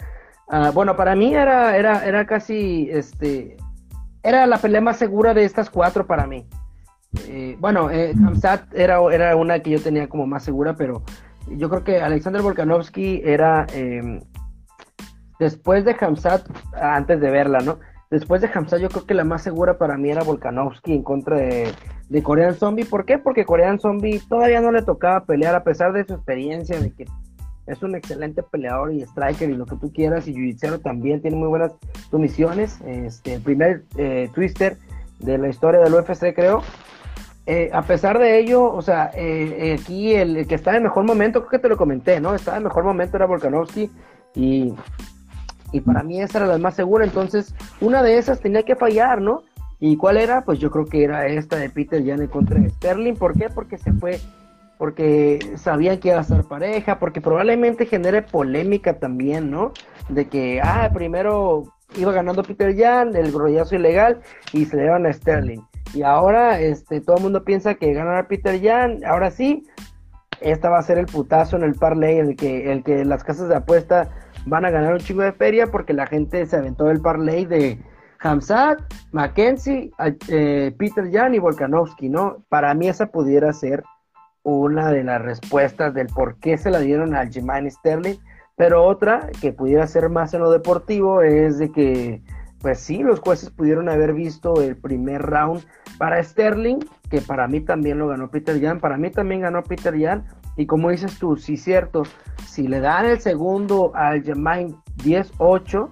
Ah, bueno, para mí era, era, era casi, este, era la pelea más segura de estas cuatro para mí. Eh, bueno, eh, era, era una que yo tenía como más segura, pero yo creo que Alexander Volkanovski era, em, después de Hamzat, antes de verla, ¿no? Después de Hamzat, yo creo que la más segura para mí era Volkanovski en contra de, de Korean Zombie. ¿Por qué? Porque Korean Zombie todavía no le tocaba pelear, a pesar de su experiencia, de que es un excelente peleador y striker y lo que tú quieras, y jiu también tiene muy buenas sumisiones. Este, el primer eh, twister de la historia del UFC, creo. Eh, a pesar de ello, o sea, eh, eh, aquí el, que está en mejor momento, creo que te lo comenté, ¿no? Estaba en mejor momento era Volkanovski y, y para mí esa era la más segura, entonces una de esas tenía que fallar, ¿no? ¿Y cuál era? Pues yo creo que era esta de Peter Jan contra Sterling. ¿Por qué? Porque se fue, porque sabían que iba a ser pareja, porque probablemente genere polémica también, ¿no? De que, ah, primero iba ganando Peter Jan, el rollazo ilegal, y se le dieron a Sterling. Y ahora este, todo el mundo piensa que ganará Peter Jan. Ahora sí, esta va a ser el putazo en el parlay, el que, el que las casas de apuesta van a ganar un chingo de feria porque la gente se aventó el parlay de Hamzat, Mackenzie, eh, Peter Jan y Volkanovski, ¿no? Para mí esa pudiera ser una de las respuestas del por qué se la dieron al Jemaine Sterling, pero otra que pudiera ser más en lo deportivo es de que pues sí, los jueces pudieron haber visto el primer round para Sterling, que para mí también lo ganó Peter Jan, para mí también ganó Peter Jan, y como dices tú, sí cierto, si le dan el segundo al Jermaine 10-8,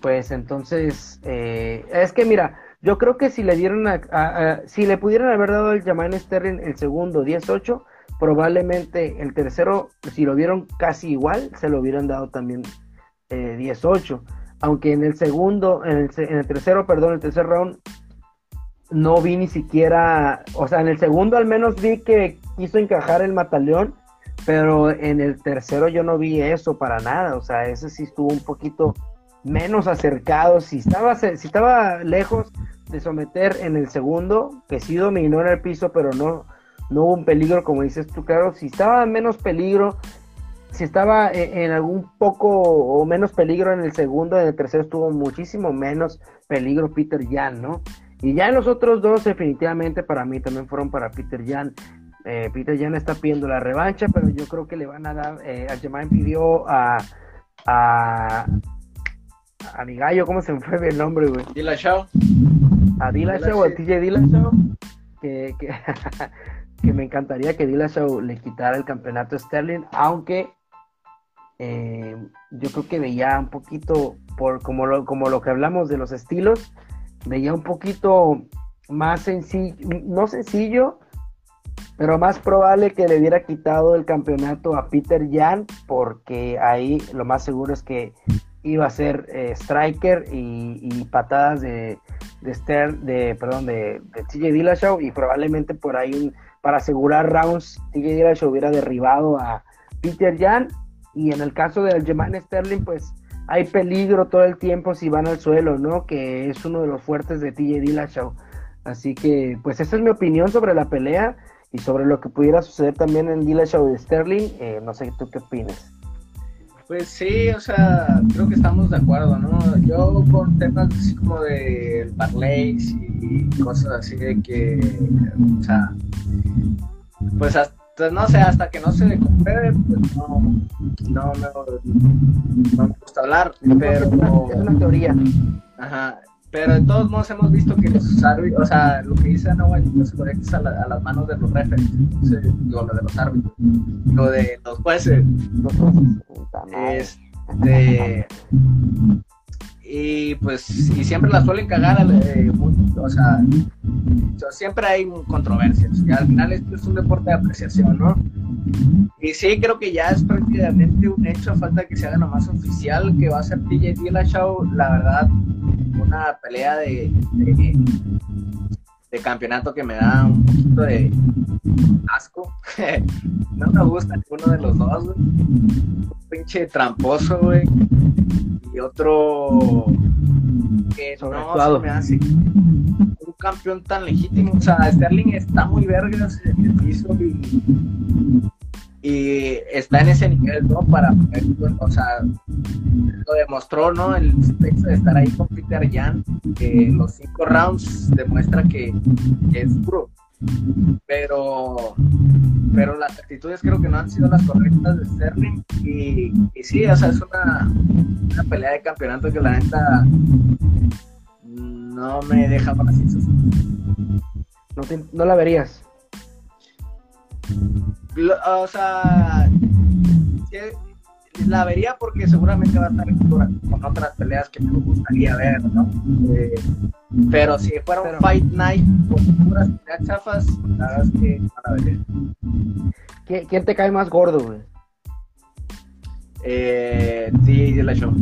pues entonces, eh, es que mira, yo creo que si le dieron a, si le pudieran haber dado al Jermaine Sterling el segundo 10-8, probablemente el tercero, si lo vieron casi igual, se lo hubieran dado también eh, 10-8 aunque en el segundo, en el, en el tercero, perdón, el tercer round, no vi ni siquiera, o sea, en el segundo al menos vi que quiso encajar el mataleón, pero en el tercero yo no vi eso para nada, o sea, ese sí estuvo un poquito menos acercado, si estaba, estaba lejos de someter en el segundo, que sí dominó en el piso, pero no, no hubo un peligro, como dices tú, claro, si estaba menos peligro si estaba e, en, algún poco o menos peligro en el segundo, en el tercero estuvo muchísimo menos peligro Peter Jan, ¿no? Y ya los otros dos, definitivamente para mí también fueron para Peter Jan. Eh, Peter Jan está pidiendo la revancha, pero yo creo que le van a dar. Eh, Aljamain pidió a, a, a, mi gallo, ¿cómo se me fue el nombre, güey? Dillashaw. A Dillashaw, a TJ Dillashaw, que, que, que me encantaría que Dillashaw le quitara el campeonato a Sterling, aunque eh, yo creo que veía un poquito, por como lo, como lo que hablamos de los estilos, veía un poquito más sencillo, no sencillo, pero más probable que le hubiera quitado el campeonato a Peter Jan, porque ahí lo más seguro es que iba a ser eh, striker y, patadas de, de, Stern, de, perdón, de, de TJ Dillashaw, y probablemente por ahí para asegurar rounds, TJ Dillashaw hubiera derribado a Peter Jan, y en el caso de Aljamain Sterling, pues hay peligro todo el tiempo si van al suelo, ¿no? Que es uno de los fuertes de TJ Dillashaw. Así que, pues esa es mi opinión sobre la pelea y sobre lo que pudiera suceder también en Dillashaw y Sterling. Eh, no sé, ¿tú qué opinas? Pues sí, o sea, creo que estamos de acuerdo, ¿no? Yo con temas así como de parlays y cosas así de que, o sea, pues hasta entonces, no sé, hasta que no se compruebe, pues no, no, no, me gusta hablar, pero... Es una teoría. Ajá, pero de todos modos hemos visto que los árbitros, o sea, lo que dice no se conecta a, a, las manos de los referees, digo, lo de los árbitros, lo de los jueces. Este, y pues y siempre la suelen cagar eh, o, sea, siempre hay controversias y al final esto es un deporte de apreciación no y sí creo que ya es prácticamente un hecho falta que se haga nomás oficial que va a ser TJ Dillashaw la verdad una pelea de, de, campeonato que me da un poquito de asco. No me gusta ninguno de los dos un pinche tramposo güey y otro que no se me hace un campeón tan legítimo. O sea, Sterling está muy vergas en el piso y, está en ese nivel, ¿no? Para o sea, lo demostró, ¿no? El hecho de estar ahí con Peter Jan, que los cinco rounds demuestra que, que es puro pero pero las actitudes creo que no han sido las correctas de Sterling y, sí, o sea, es una, una pelea de campeonato que la neta no me deja para así. No, no la verías. o sea, la vería porque seguramente va a estar con otras peleas que me gustaría ver, ¿no? Eh, pero si fuera un Fight Night con puras chafas, la verdad es que la vería. ¿Quién te cae más gordo, güey? Eh, sí, de la show.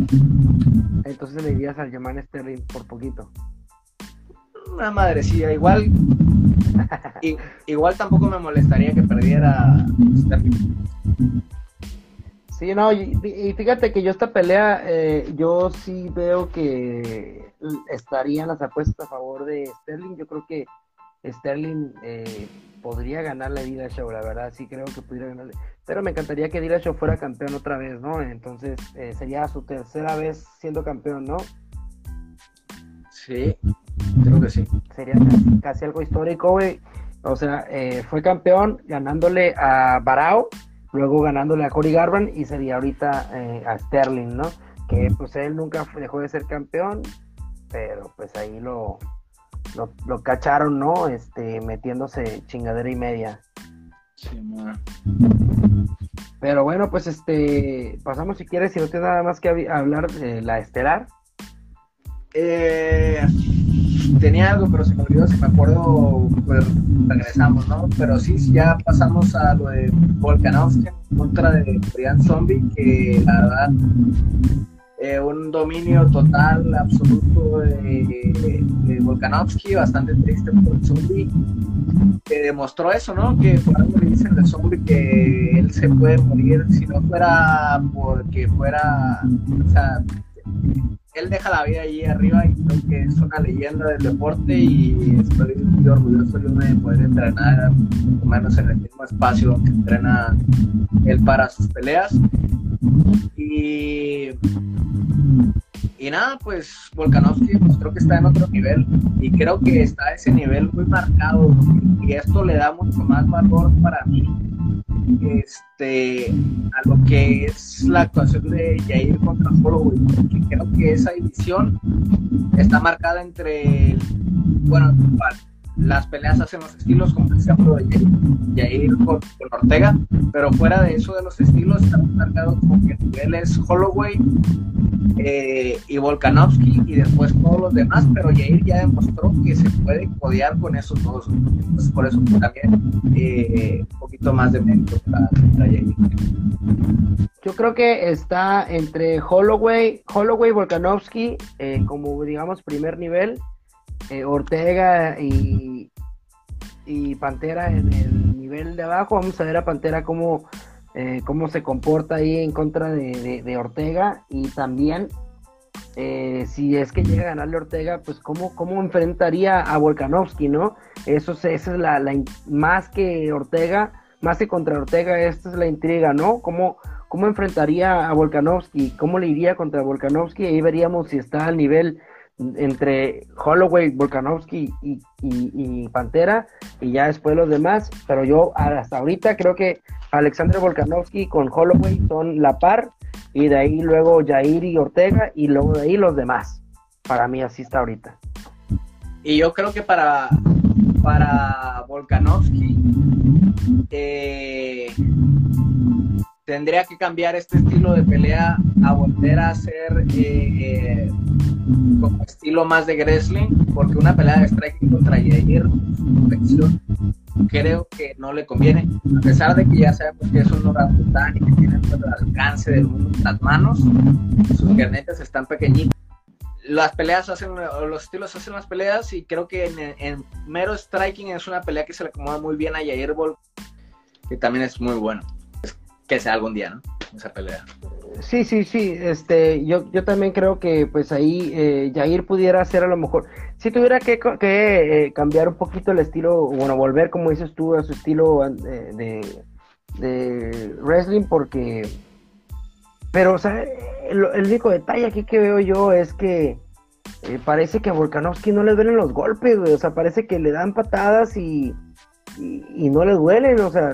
Entonces le dirías al Yaman Sterling por poquito. Una madrecilla, igual. igual tampoco me molestaría que perdiera Sterling. Sí, no, y, fíjate que yo esta pelea, eh, yo sí veo que estarían las apuestas a favor de Sterling. Yo creo que Sterling eh, podría ganar la Show, la verdad, sí creo que pudiera ganarle. Pero me encantaría que Show fuera campeón otra vez, ¿no? Entonces eh, sería su tercera vez siendo campeón, ¿no? Sí, creo que sí. Sería casi, algo histórico, güey. O sea, fue campeón ganándole a Barao luego ganándole a Cory Garban y sería ahorita eh, a Sterling, ¿no? Que pues él nunca dejó de ser campeón, pero pues ahí lo, lo, cacharon, ¿no? Este, metiéndose chingadera y media. Sí, pero bueno, pues este, pasamos si quieres, si no tienes nada más que hablar de la estelar. Eh, tenía algo, pero se me olvidó, si me acuerdo, pues regresamos, ¿no? Pero sí, ya pasamos a lo de Volkanovski contra de Brian Zombie, que la verdad, eh, un dominio total, absoluto de, Volkanovski, bastante triste por el Zombie, que demostró eso, ¿no? Que por algo le dicen al Zombie que él se puede morir si no fuera porque fuera, o sea, él deja la vida allí arriba y creo que es una leyenda del deporte y estoy muy orgulloso yo de poder entrenar, menos en el mismo espacio que entrena él para sus peleas. Y, y nada, pues Volkanovski pues, creo que está en otro nivel. Y creo que está a ese nivel muy marcado. Y esto le da mucho más valor para mí este, a lo que es la actuación de Jair contra Holloway, porque creo que esa división está marcada entre, bueno, las peleas hacen los estilos, como decía de Jair con, Ortega, pero fuera de eso de los estilos, está marcado como que niveles Holloway eh, y Volkanovski y después todos los demás, pero Jair ya demostró que se puede codear con esos dos. Entonces, por eso también eh, un poquito más de mérito para, Jair. Yo creo que está entre Holloway, Holloway, Volkanovski, eh, como digamos primer nivel, Ortega y, y Pantera en el nivel de abajo. Vamos a ver a Pantera cómo eh, cómo se comporta ahí en contra de, Ortega y también eh, si es que llega a ganarle Ortega, pues cómo, cómo enfrentaría a Volkanovski, ¿no? Eso, esa es la, más que Ortega, más que contra Ortega, esta es la intriga, ¿no? ¿Cómo, cómo enfrentaría a Volkanovski? ¿Cómo le iría contra Volkanovski? Ahí veríamos si está al nivel entre Holloway, Volkanovski y, Pantera, y ya después los demás, pero yo hasta ahorita creo que Alexander Volkanovski con Holloway son la par, y de ahí luego Jair y Ortega, y luego de ahí los demás. Para mí así está ahorita. Y yo creo que para, para Volkanovski eh, tendría que cambiar este estilo de pelea a volver a ser eh, como estilo más de wrestling, porque una pelea de striking contra Jair, creo que no le conviene, a pesar de que ya sabemos que es un orangután y que tiene todo el alcance del mundo en las manos, sus piernetas están pequeñitas. Las peleas hacen, los estilos hacen las peleas y creo que en, mero striking es una pelea que se le acomoda muy bien a Jair Ball, que también es muy bueno. que sea algún día, ¿no? Esa pelea. Sí, sí, sí, este, yo, yo también creo que pues ahí eh, Jair pudiera hacer a lo mejor, si tuviera que, que eh, cambiar un poquito el estilo, bueno, volver como dices tú a su estilo de, de, wrestling, porque, pero o sea, el, único detalle aquí que veo yo es que eh, parece que a Volkanovski no le duelen los golpes, o sea, parece que le dan patadas y, y, no le duelen, o sea,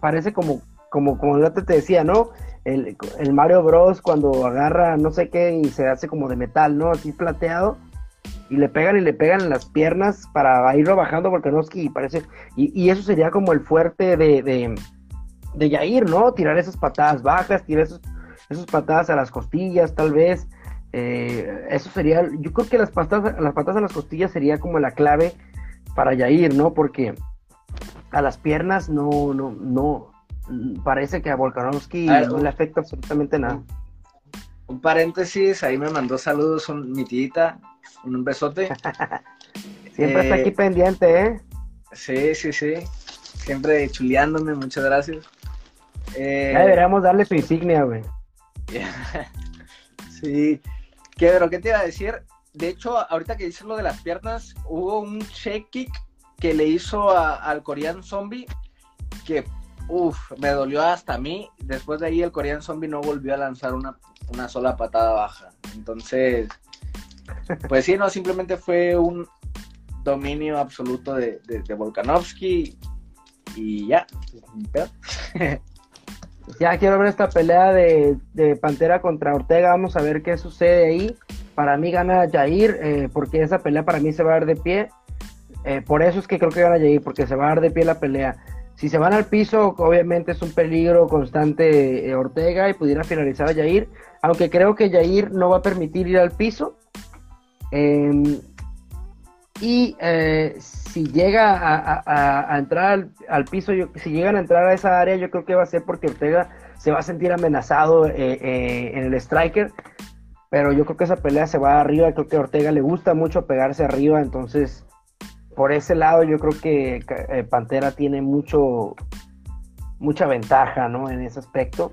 parece como, como, como te decía, ¿no? El, Mario Bros. cuando agarra no sé qué y se hace como de metal, ¿no? Así plateado. Y le pegan y le pegan en las piernas para irlo bajando Volkanovski y parece. Y, eso sería como el fuerte de, de, de Yair, ¿no? Tirar esas patadas bajas, tirar esas patadas a las costillas, tal vez. Eh, eso sería. Yo creo que las patadas, las patadas a las costillas sería como la clave para Yair, ¿no? Porque a las piernas no, no, no, parece que a Volkanovski no le afecta absolutamente nada. Un paréntesis, ahí me mandó saludos un, mi tita, un besote. Siempre está aquí eh, pendiente, ¿eh? Sí, sí, sí. Siempre chuleándome, muchas gracias. Eh, ya deberíamos darle su insignia, güey. sí. ¿Qué, pero qué te iba a decir? De hecho, ahorita que dices lo de las piernas, hubo un shake kick que le hizo al coreano zombie que Uf, me dolió hasta a mí. Después de ahí el Korean Zombie no volvió a lanzar una, sola patada baja. Entonces, pues sí, no, simplemente fue un dominio absoluto de, de, Volkanovski y ya. ya quiero ver esta pelea de, Pantera contra Ortega. Vamos a ver qué sucede ahí. Para mí gana Jair, eh, porque esa pelea para mí se va a dar de pie. Eh, por eso es que creo que gana Jair, porque se va a dar de pie la pelea. Si se van al piso, obviamente es un peligro constante eh, Ortega y pudiera finalizar a Jair, aunque creo que Jair no va a permitir ir al piso. Em, y eh, si llega a, entrar al, piso, si llegan a entrar a esa área, yo creo que va a ser porque Ortega se va a sentir amenazado eh, en el striker. Pero yo creo que esa pelea se va arriba, creo que Ortega le gusta mucho pegarse arriba, entonces por ese lado yo creo que eh, Pantera tiene mucho mucha ventaja ¿no? en ese aspecto.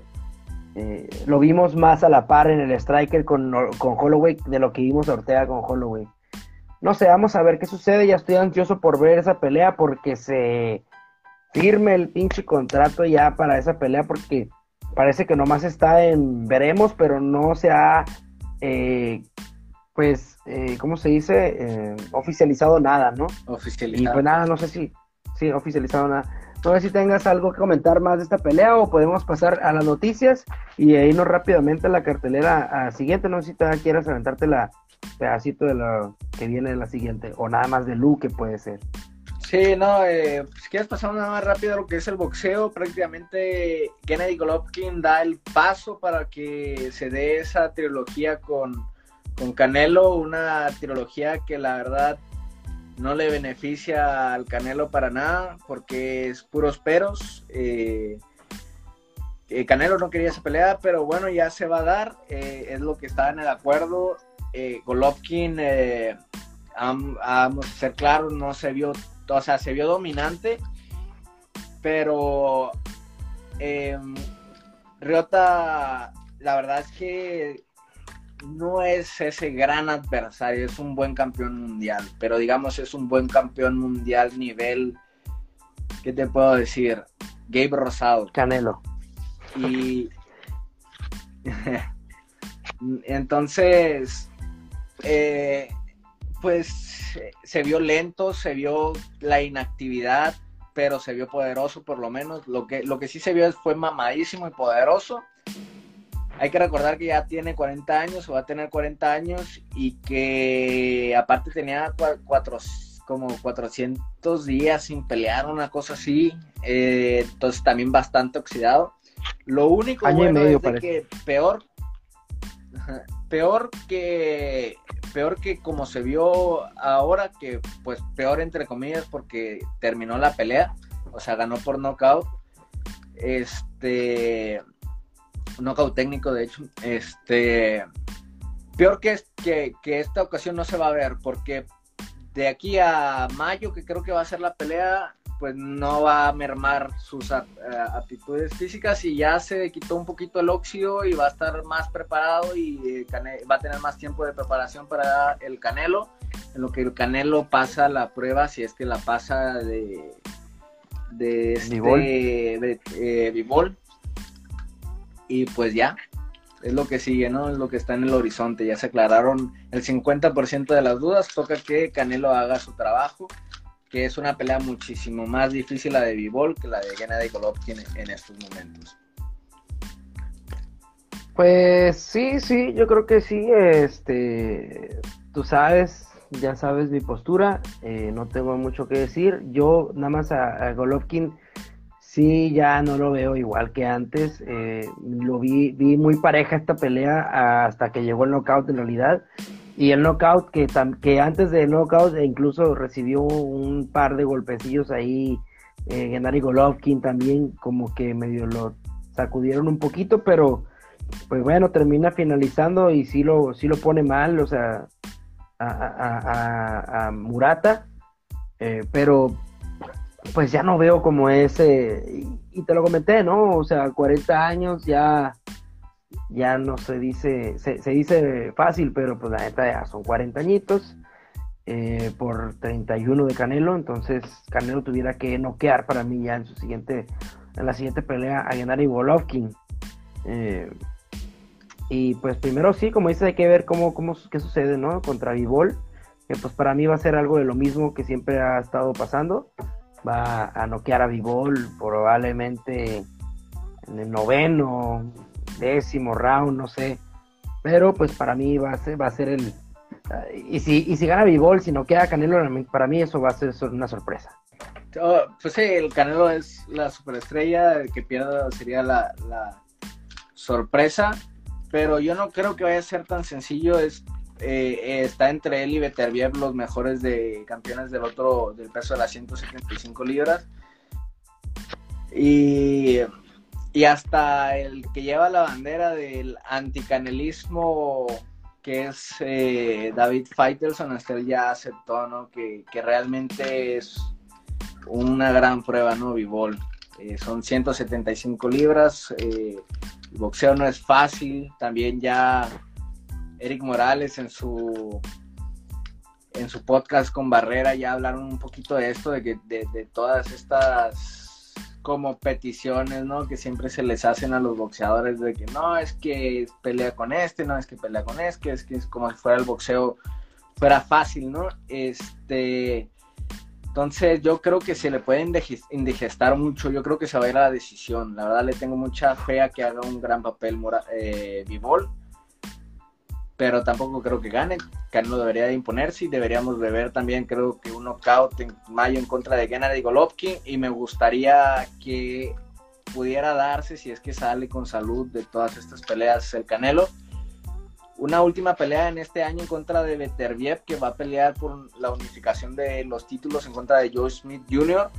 Eh, lo vimos más a la par en el Striker con, con Holloway de lo que vimos a Ortega con Holloway. No sé, vamos a ver qué sucede. Ya estoy ansioso por ver esa pelea porque se firme el pinche contrato ya para esa pelea porque parece que nomás está en veremos, pero no se ha eh, pues, eh, ¿cómo se dice? Eh, oficializado nada, ¿no? Oficializado. Y pues nada, no sé si, sí, oficializado nada. No sé si tengas algo que comentar más de esta pelea o podemos pasar a las noticias y irnos rápidamente a la cartelera a siguiente. No sé si te quieras aventarte la pedacito de lo que viene en la siguiente o nada más de Luke puede ser. Sí, no, eh, si quieres pasar nada más rápido a lo que es el boxeo, prácticamente Gennady Golovkin da el paso para que se dé esa trilogía con, con Canelo, una trilogía que la verdad no le beneficia al Canelo para nada porque es puros peros. Eh, eh, Canelo no quería esa pelea, pero bueno, ya se va a dar, es lo que está en el acuerdo. Golovkin, vamos a ser claros, no se vio o sea, se vio dominante, pero eh, Riota, la verdad es que no es ese gran adversario, es un buen campeón mundial, pero digamos es un buen campeón mundial nivel, ¿qué te puedo decir? Gabe Rosado. Canelo. Y entonces, eh, pues se vio lento, se vio la inactividad, pero se vio poderoso por lo menos. Lo que, lo que sí se vio fue mamadísimo y poderoso. Hay que recordar que ya tiene 40 años o va a tener 40 años y que aparte tenía cuatro, como 400 días sin pelear, una cosa así. Eh, entonces también bastante oxidado. Lo único bueno es que peor, peor que peor que como se vio ahora, que pues peor entre comillas porque terminó la pelea, o sea, ganó por knockout. Este knockout técnico de hecho, este peor que, que, que esta ocasión no se va a ver porque de aquí a mayo, que creo que va a ser la pelea, pues no va a mermar sus eh, aptitudes físicas y ya se quitó un poquito el óxido y va a estar más preparado y eh, va a tener más tiempo de preparación para el Canelo, en lo que el Canelo pasa la prueba, si es que la pasa de de este eh, y pues ya es lo que sigue, ¿no? Es lo que está en el horizonte. Ya se aclararon el 50% de las dudas. Toca que Canelo haga su trabajo que es una pelea muchísimo más difícil la de Bivol que la de Gennady Golovkin en estos momentos. Pues sí, sí, yo creo que sí, este, tú sabes, ya sabes mi postura, eh, no tengo mucho que decir, yo nada más a, Golovkin sí ya no lo veo igual que antes, eh, lo vi, vi muy pareja esta pelea hasta que llegó el knockout en realidad, y el knockout, que, que antes del knockout incluso recibió un par de golpecillos ahí, eh, Gennady Golovkin también como que medio lo sacudieron un poquito, pero pues bueno, termina finalizando y sí lo, sí lo pone mal, o sea, a, Murata, eh, pero pues ya no veo como ese, y, te lo comenté, ¿no? O sea, 40 años ya ya no se dice, se, dice fácil, pero pues la neta ya son 40 añitos eh, por 31 de Canelo, entonces Canelo tuviera que noquear para mí ya en su siguiente, en la siguiente pelea a Gennady Golovkin. Eh, y pues primero sí, como dices, hay que ver cómo, cómo qué sucede, ¿no? Contra Vivol, que pues para mí va a ser algo de lo mismo que siempre ha estado pasando. Va a noquear a Vivol probablemente en el noveno, décimo round, no sé. Pero pues para mí va a ser, va a ser el... y, si, y si gana Bivol, si no queda Canelo, para mí eso va a ser una sorpresa. Oh, pues sí, el Canelo es la superestrella, el que pierda sería la, sorpresa, pero yo no creo que vaya a ser tan sencillo, es eh, está entre él y Beterbiev los mejores de campeones del otro del peso de las 175 libras y y hasta el que lleva la bandera del anticanelismo, que es eh, David Faitelson, hasta él ya aceptó, ¿no? Que, realmente es una gran prueba, ¿no? Vivol. Eh, son 175 libras, eh, el boxeo no es fácil, también ya Eric Morales en su en su podcast con Barrera ya hablaron un poquito de esto, de que de todas estas como peticiones, ¿no? Que siempre se les hacen a los boxeadores de que no, es que pelea con este, no es que pelea con este, es que es como si fuera el boxeo fuera fácil, ¿no? Este, Entonces yo creo que se le puede indigestar mucho, yo creo que se va a ir a la decisión. La verdad le tengo mucha fe a que haga un gran papel eh, pero tampoco creo que gane. Canelo debería de imponerse y deberíamos de ver también creo que un knockout en mayo en contra de Gennady Golovkin y me gustaría que pudiera darse si es que sale con salud de todas estas peleas el Canelo una última pelea en este año en contra de Beterbiev, que va a pelear por la unificación de los títulos en contra de Joe Smith Jr.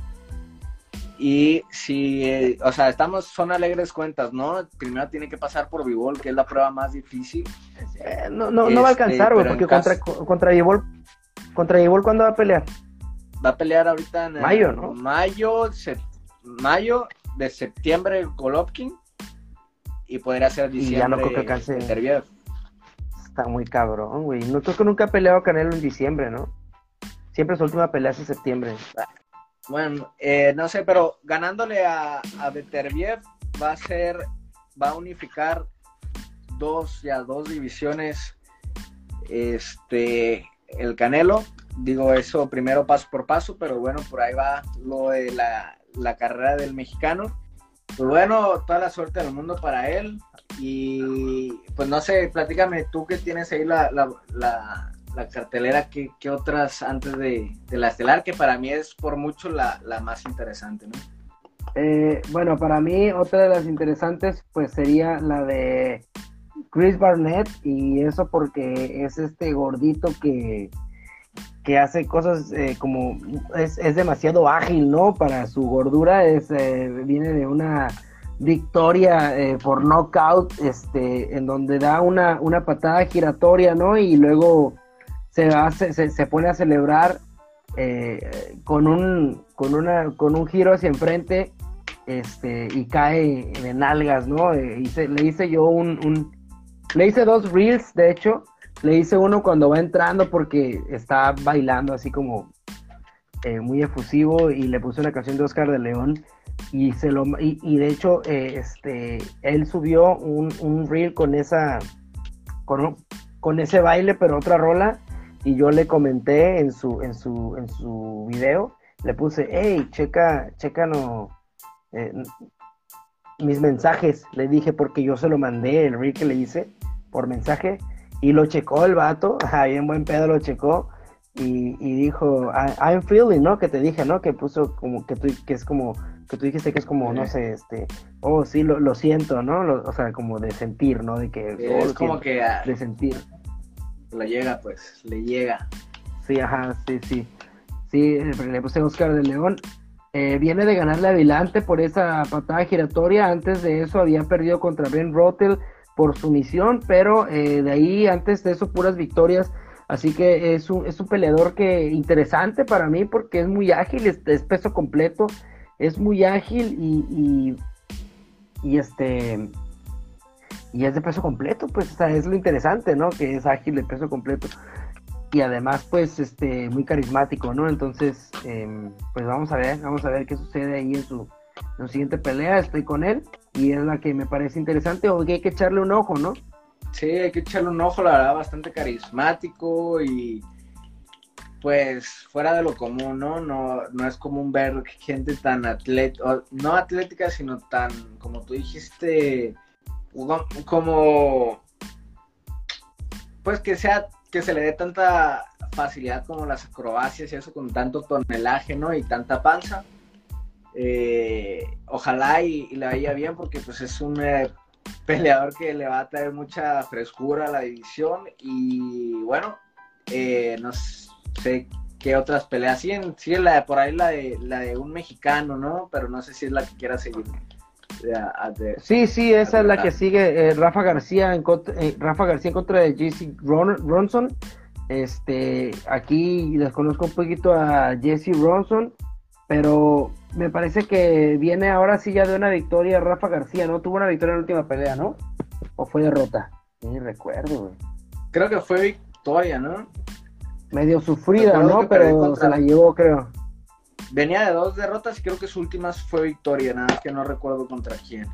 Y si, eh, o sea, estamos, son alegres cuentas, ¿no? Primero tiene que pasar por Vivol, que es la prueba más difícil. Eh, no, no, no va a este, alcanzar, güey, porque contra, contra Vivol, contra Vivol, ¿cuándo va a pelear? Va a pelear ahorita en mayo, ¿no? Mayo, mayo de septiembre Golovkin y podría ser diciembre. Y ya no creo que alcance está muy cabrón, güey. No creo que nunca ha peleado Canelo en diciembre, ¿no? Siempre su última pelea es en septiembre. Bueno, eh, no sé, pero ganándole a, a Beterbiev va a ser, va a unificar dos, ya dos divisiones, este, el Canelo. Digo eso primero paso por paso, pero bueno, por ahí va lo de la, la carrera del mexicano. Pues bueno, toda la suerte del mundo para él. Y pues no sé, platícame tú que tienes ahí la, cartelera, ¿qué, otras antes de, la estelar? Que para mí es por mucho la, más interesante, ¿no? Eh, bueno, para mí otra de las interesantes pues sería la de Chris Barnett y eso porque es este gordito que, que hace cosas eh, como es, demasiado ágil, ¿no? Para su gordura es eh, viene de una victoria eh, por knockout, este, en donde da una, una patada giratoria, ¿no? Y luego se, hace, se, pone a celebrar eh, con, un, con, una, con un giro hacia enfrente este, y cae en nalgas, ¿no? Eh, le hice yo un, un, Le hice dos reels, de hecho. Le hice uno cuando va entrando porque está bailando así como muy efusivo y le puse una canción de Oscar de León y se lo y, de hecho eh, este él subió un, un reel con esa con, con ese baile pero otra rola y yo le comenté en su en su en su video le puse hey checa checa no eh, mis mensajes le dije porque yo se lo mandé el reel que le hice por mensaje y lo checó el vato ahí en buen pedo lo checó y, y dijo I'm feeling no que te dije no que puso como que tú que es como que tú dijiste que es como, no sé, este, oh, sí, lo, lo siento, ¿no? o sea, como de sentir, ¿no? De que... es oh, como que... de sentir. Le llega, pues, le llega. Sí, ajá, sí, sí. Sí, le puse Oscar de León. Eh, viene de ganarle adelante por esa patada giratoria. Antes de eso había perdido contra Ben Rotel por su misión, pero eh, de ahí, antes de eso, puras victorias. Así que es un, es un peleador que interesante para mí porque es muy ágil, es peso completo es muy ágil y, y, este y es de peso completo, pues, o es lo interesante, ¿no? Que es ágil de peso completo y además, pues, este, muy carismático, ¿no? Entonces, em, pues vamos a ver, vamos a ver qué sucede ahí en su, en su siguiente pelea. Estoy con él y es la que me parece interesante o que hay que echarle un ojo, ¿no? Sí, hay que echarle un ojo, la verdad, bastante carismático y pues fuera de lo común, ¿no? No, no es común ver gente tan atlética, no atlética, sino tan, como tú dijiste, como, pues que sea, que se le dé tanta facilidad como las acrobacias y eso con tanto tonelaje, ¿no? Y tanta panza. Eh, ojalá y, le vaya bien porque pues es un eh, peleador que le va a traer mucha frescura a la división y bueno, eh, nos sé qué otras peleas. Sí, sí la de, por ahí la de, la de un mexicano, ¿no? Pero no sé si es la que quiera seguir. Sí, sí, esa es la que sigue eh, Rafa García en contra, eh, Rafa García en contra de JC Ronson. Este, aquí les conozco un poquito a Jesse Ronson, pero me parece que viene ahora sí ya de una victoria Rafa García, ¿no? Tuvo una victoria en la última pelea, ¿no? ¿O fue derrota? Ni recuerdo, güey. Creo que fue victoria, ¿no? medio sufrida, ¿no? Pero se la llevó, creo. Venía de dos derrotas y creo que su última fue victoria, nada más que no recuerdo contra quién.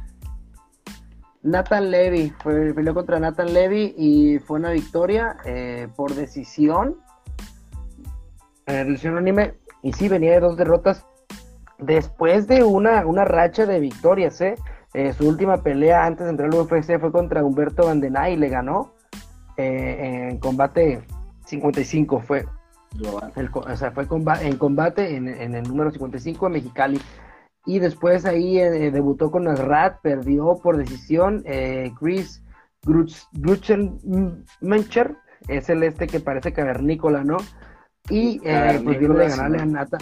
Nathan Levy, fue, peleó contra Nathan Levy y fue una victoria eh, por decisión. Eh, decisión. Y sí, venía de dos derrotas después de una, una racha de victorias, ¿eh? ¿eh? su última pelea antes de entrar al UFC fue contra Humberto Vandenay y le ganó eh, en combate 55 fue. O sea, fue en combate en, el número 55 en Mexicali. Y después ahí eh, debutó con Nasrat, perdió por decisión. Chris Mencher es el este que parece cavernícola, ¿no? Y pues vino de ganarle a Nathan,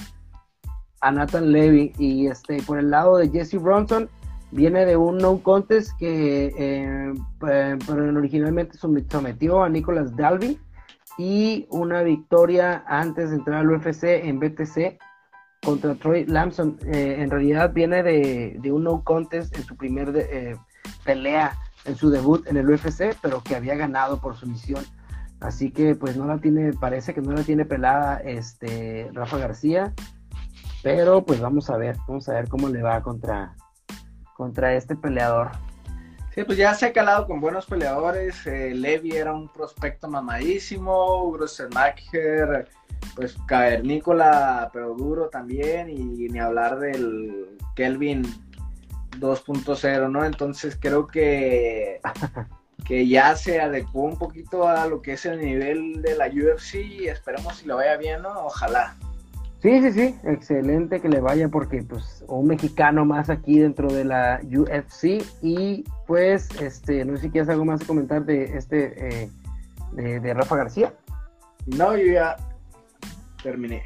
a Nathan Levy. Y este, por el lado de Jesse Bronson, viene de un no contest que eh, originalmente sometió a Nicolas Dalby y una victoria antes de entrar al UFC en BTC contra Troy Lamson. Eh, en realidad viene de, un no contest en su primer eh, pelea, en su debut en el UFC, pero que había ganado por sumisión. Así que pues no la tiene, parece que no la tiene pelada este Rafa García. Pero pues vamos a ver, vamos a ver cómo le va contra, contra este peleador. Sí, pues ya se ha calado con buenos peleadores. Eh, Levi era un prospecto mamadísimo. Grosselmacher, pues cavernícola, pero duro también. Y ni hablar del Kelvin 2.0, ¿no? Entonces creo que, que ya se adecuó un poquito a lo que es el nivel de la UFC. Y esperemos si lo vaya bien, ¿no? Ojalá. Sí, sí, sí, excelente que le vaya porque pues un mexicano más aquí dentro de la UFC y pues este, no sé si quieres algo más que comentar de este eh, de, Rafa García. No, yo ya terminé.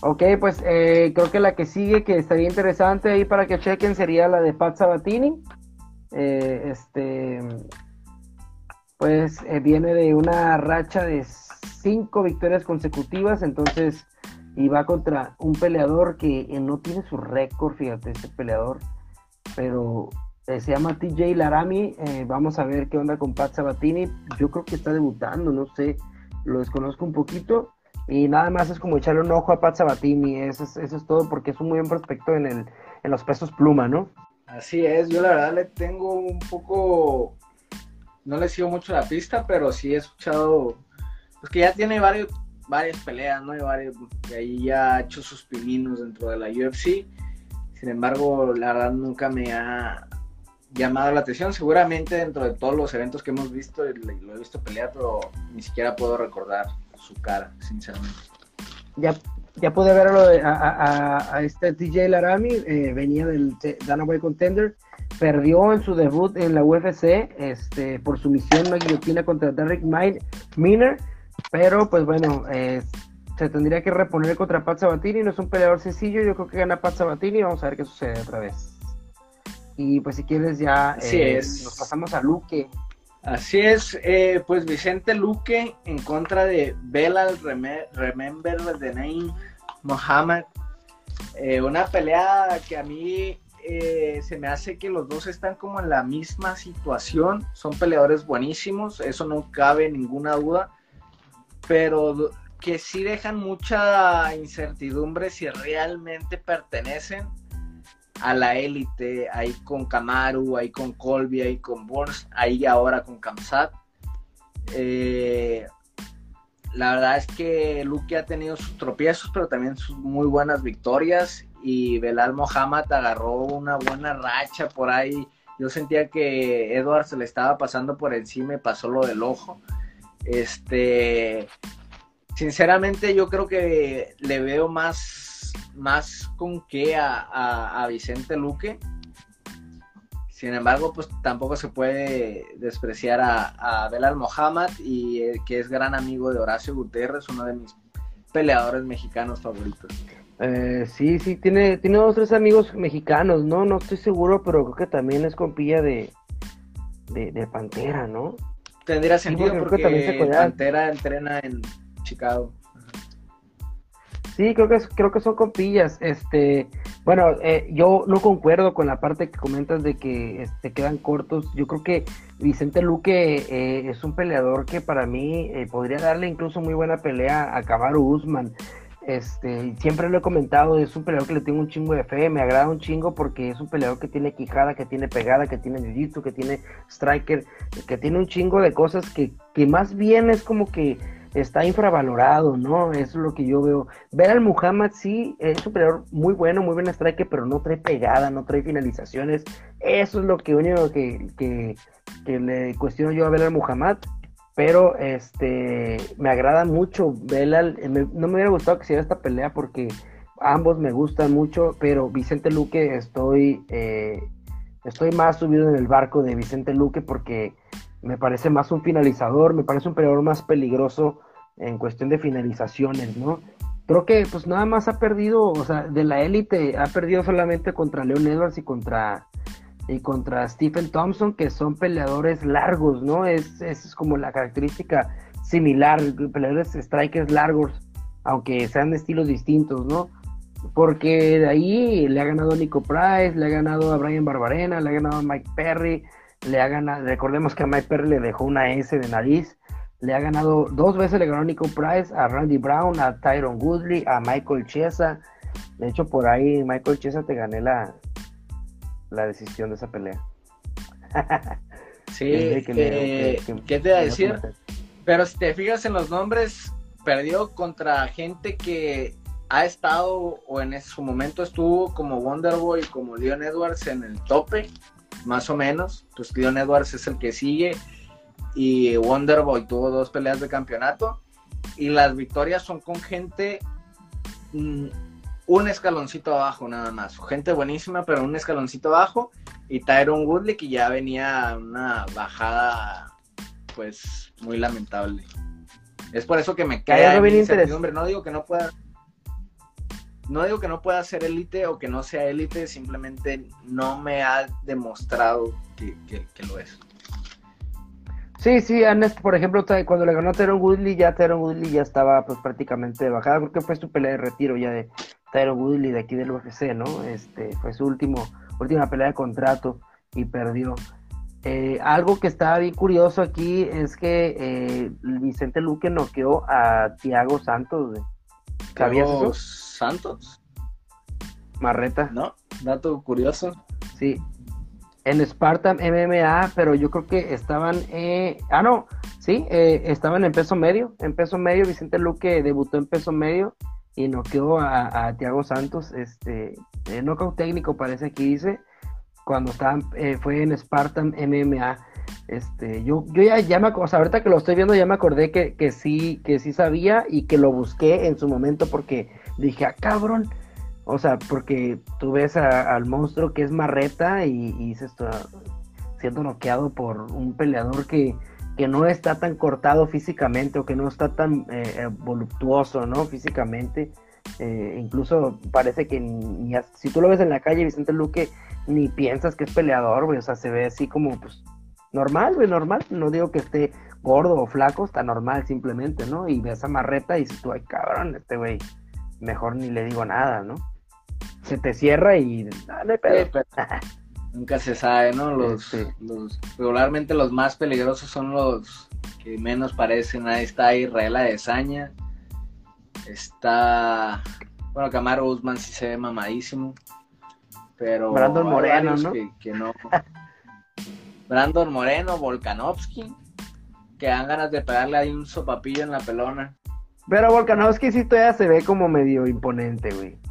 Ok, pues eh, creo que la que sigue que estaría interesante ahí para que chequen sería la de Pat Sabatini. Eh, este, pues viene de una racha de cinco victorias consecutivas, entonces y va contra un peleador que eh, no tiene su récord, fíjate, este peleador, pero eh, se llama TJ Laramie, eh, vamos a ver qué onda con Pat Sabatini, yo creo que está debutando, no sé, lo desconozco un poquito, y nada más es como echarle un ojo a Pat Sabatini, eso es, eso es todo, porque es un muy buen prospecto en, el, en los pesos pluma, ¿no? Así es, yo la verdad le tengo un poco, no le sigo mucho la pista, pero sí he escuchado, pues que ya tiene varios, varias peleas, ¿no? Y, varios, ahí ya ha hecho sus pininos dentro de la UFC. Sin embargo, la verdad nunca me ha llamado la atención. Seguramente dentro de todos los eventos que hemos visto, lo he visto pelear, pero ni siquiera puedo recordar su cara, sinceramente. Ya, ya pude verlo a, a, este DJ Laramie, eh, venía del Dana Boy Contender, perdió en su debut en la UFC este, por su misión una guillotina contra Derek Miner pero pues bueno, eh, se tendría que reponer contra Pat Sabatini. No es un peleador sencillo. Yo creo que gana Pat Sabatini. Vamos a ver qué sucede otra vez. Y pues si quieres ya eh, nos pasamos a Luque. Así es, eh, pues Vicente Luque en contra de Belal Remember the Name Mohammed. una pelea que a mí se me hace que los dos están como en la misma situación. Son peleadores buenísimos, eso no cabe ninguna duda pero que sí dejan mucha incertidumbre si realmente pertenecen a la élite, ahí con Kamaru, ahí con Colby, ahí con Burns, ahí ahora con Kamsat. Eh, la verdad es que Luke ha tenido sus tropiezos, pero también sus muy buenas victorias. Y Belal Mohamed agarró una buena racha por ahí. Yo sentía que Edward se le estaba pasando por encima y pasó lo del ojo. Este, sinceramente yo creo que le veo más, más con qué a, Vicente Luque. Sin embargo, pues tampoco se puede despreciar a, a Belal Mohamed y eh, que es gran amigo de Horacio Gutiérrez, uno de mis peleadores mexicanos favoritos. Eh, sí, sí, tiene, tiene dos tres amigos mexicanos, ¿no? No estoy seguro, pero creo que también es compilla de, de Pantera, ¿no? Tendría sentido porque, Pantera entrena en Chicago. Sí, creo que creo que son compillas. Este, bueno, eh, yo no concuerdo con la parte que comentas de que este, quedan cortos. Yo creo que Vicente Luque eh, es un peleador que para mí eh, podría darle incluso muy buena pelea a Kamaru Usman. Este, siempre lo he comentado, es un peleador que le tengo un chingo de fe, me agrada un chingo porque es un peleador que tiene quijada, que tiene pegada, que tiene jiu que tiene striker, que tiene un chingo de cosas que, que más bien es como que está infravalorado, ¿no? Eso es lo que yo veo. Ver al Muhammad sí es un peleador muy bueno, muy buen strike, pero no trae pegada, no trae finalizaciones. Eso es lo que único que, que le cuestiono yo a ver al Muhammad. Pero este me agrada mucho Belal. no me hubiera gustado que se esta pelea porque ambos me gustan mucho, pero Vicente Luque estoy, eh, estoy más subido en el barco de Vicente Luque porque me parece más un finalizador, me parece un peleador más peligroso en cuestión de finalizaciones, ¿no? Creo que pues nada más ha perdido, o sea, de la élite ha perdido solamente contra Leon Edwards y contra y contra Stephen Thompson, que son peleadores largos, ¿no? Es, es como la característica similar, peleadores strikers largos, aunque sean estilos distintos, ¿no? Porque de ahí le ha ganado Nico Price, le ha ganado a Brian Barbarena, le ha ganado a Mike Perry, le ha ganado, recordemos que a Mike Perry le dejó una S de nariz, le ha ganado, dos veces le ganó Nico Price, a Randy Brown, a Tyron Woodley, a Michael Chiesa. De hecho, por ahí, Michael Chiesa, te gané la, la decisión de esa pelea. sí, ¿qué te iba a decir? Pero si te fijas en los nombres, perdió contra gente que ha estado o en su momento estuvo como Wonderboy, como Leon Edwards en el tope, más o menos. Pues Leon Edwards es el que sigue y Wonderboy tuvo dos peleas de campeonato y las victorias son con gente mm, un escaloncito abajo nada más. Gente buenísima, pero un escaloncito abajo. Y Tyron Woodley que ya venía una bajada pues muy lamentable. Es por eso que me cae incertidumbre. No digo que no pueda no digo que no pueda ser élite o que no sea élite, simplemente no me ha demostrado que, lo es. Sí, sí, Ernest, por ejemplo, cuando le ganó a Tyron Woodley, ya Tyron Woodley ya estaba pues prácticamente bajada, porque fue su pelea de retiro ya de Tyron Woodley de aquí del UFC, ¿no? Este, fue su último, última pelea de contrato y perdió. Eh, algo que está bien curioso aquí es que eh, Vicente Luque noqueó a Thiago Santos. ¿Sabías eso? Santos? Marreta. ¿No? Dato curioso. Sí. En Spartan MMA, pero yo creo que estaban. Eh... Ah, no. Sí, eh, estaban en peso medio. En peso medio, Vicente Luque debutó en peso medio y noqueó a, a Thiago Santos. Este, eh, knockout técnico parece aquí dice, cuando estaban, eh, fue en Spartan MMA. Este, yo, yo ya, ya me o sea, ahorita que lo estoy viendo ya me acordé que, que sí, que sí sabía y que lo busqué en su momento porque dije, ah, cabrón. O sea, porque tú ves al monstruo que es Marreta y, y se está siendo noqueado por un peleador que, que no está tan cortado físicamente o que no está tan eh, voluptuoso, ¿no? Físicamente. Eh, incluso parece que ni, si tú lo ves en la calle, Vicente Luque, ni piensas que es peleador, güey. O sea, se ve así como, pues, normal, güey, normal. No digo que esté gordo o flaco, está normal simplemente, ¿no? Y ves a Marreta y dices tú, ay, cabrón, este güey, mejor ni le digo nada, ¿no? Se te cierra y... dale, pero... Nunca se sabe, ¿no? Los, los, regularmente los más peligrosos son los que menos parecen. Ahí está Israel Adesanya. Está. Bueno, Camaro Usman sí se ve mamadísimo. Pero. Brandon Moreno, ¿no? Que, no. Brandon Moreno, Volkanovski. Que dan ganas de pegarle ahí un sopapillo en la pelona. Pero Volkanovski sí todavía se ve como medio imponente, güey.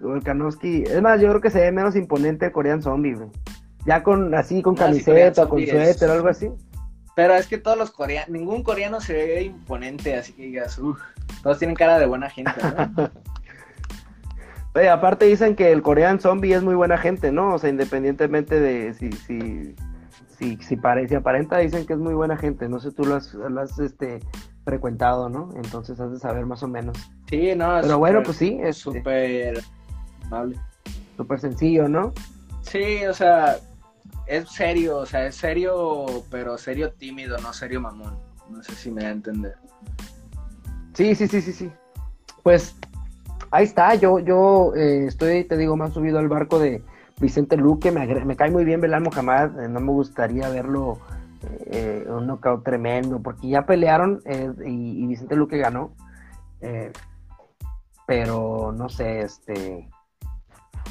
Volkanovski, es más, yo creo que se ve menos imponente el Korean Zombie, güey. Ya con, así, con camiseta, o con suéter o algo así. Pero es que todos los coreanos, ningún coreano se ve imponente, así que digas, uff, todos tienen cara de buena gente, ¿no? Oye, aparte dicen que el Korean Zombie es muy buena gente, ¿no? O sea, independientemente de si, si, si, si, parece, aparenta, dicen que es muy buena gente. No sé, tú lo has, lo has este, frecuentado, ¿no? Entonces has de saber más o menos. Sí, no. Pero bueno, pues sí, es súper amable. Súper sencillo, ¿no? Sí, o sea, es serio, o sea, es serio, pero serio tímido, no serio mamón. No sé si me da a entender. Sí, sí, sí, sí, sí. Pues ahí está, yo, yo eh, estoy, te digo, más subido al barco de Vicente Luque, me, me cae muy bien Belán jamás, eh, no me gustaría verlo eh, un knockout tremendo, porque ya pelearon eh, y, Vicente Luque ganó. Eh, pero no sé, este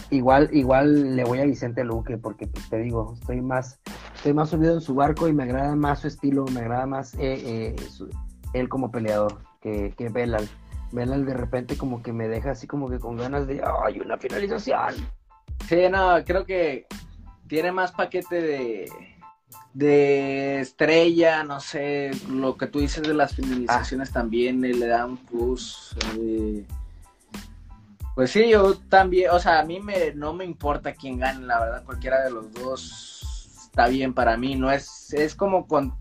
igual, igual le voy a Vicente Luque, porque pues, te digo, estoy más, estoy más subido en su barco y me agrada más su estilo, me agrada más él como peleador que, que Belal. Belal de repente como que me deja así como que con ganas de, ay, una finalización. Sí, no, creo que tiene más paquete de, de estrella, no sé, lo que tú dices de las finalizaciones también eh, le da un plus. eh, pues sí, yo también, o sea, a mí me, no me importa quién gane, la verdad, cualquiera de los dos está bien para mí, no es, es como con,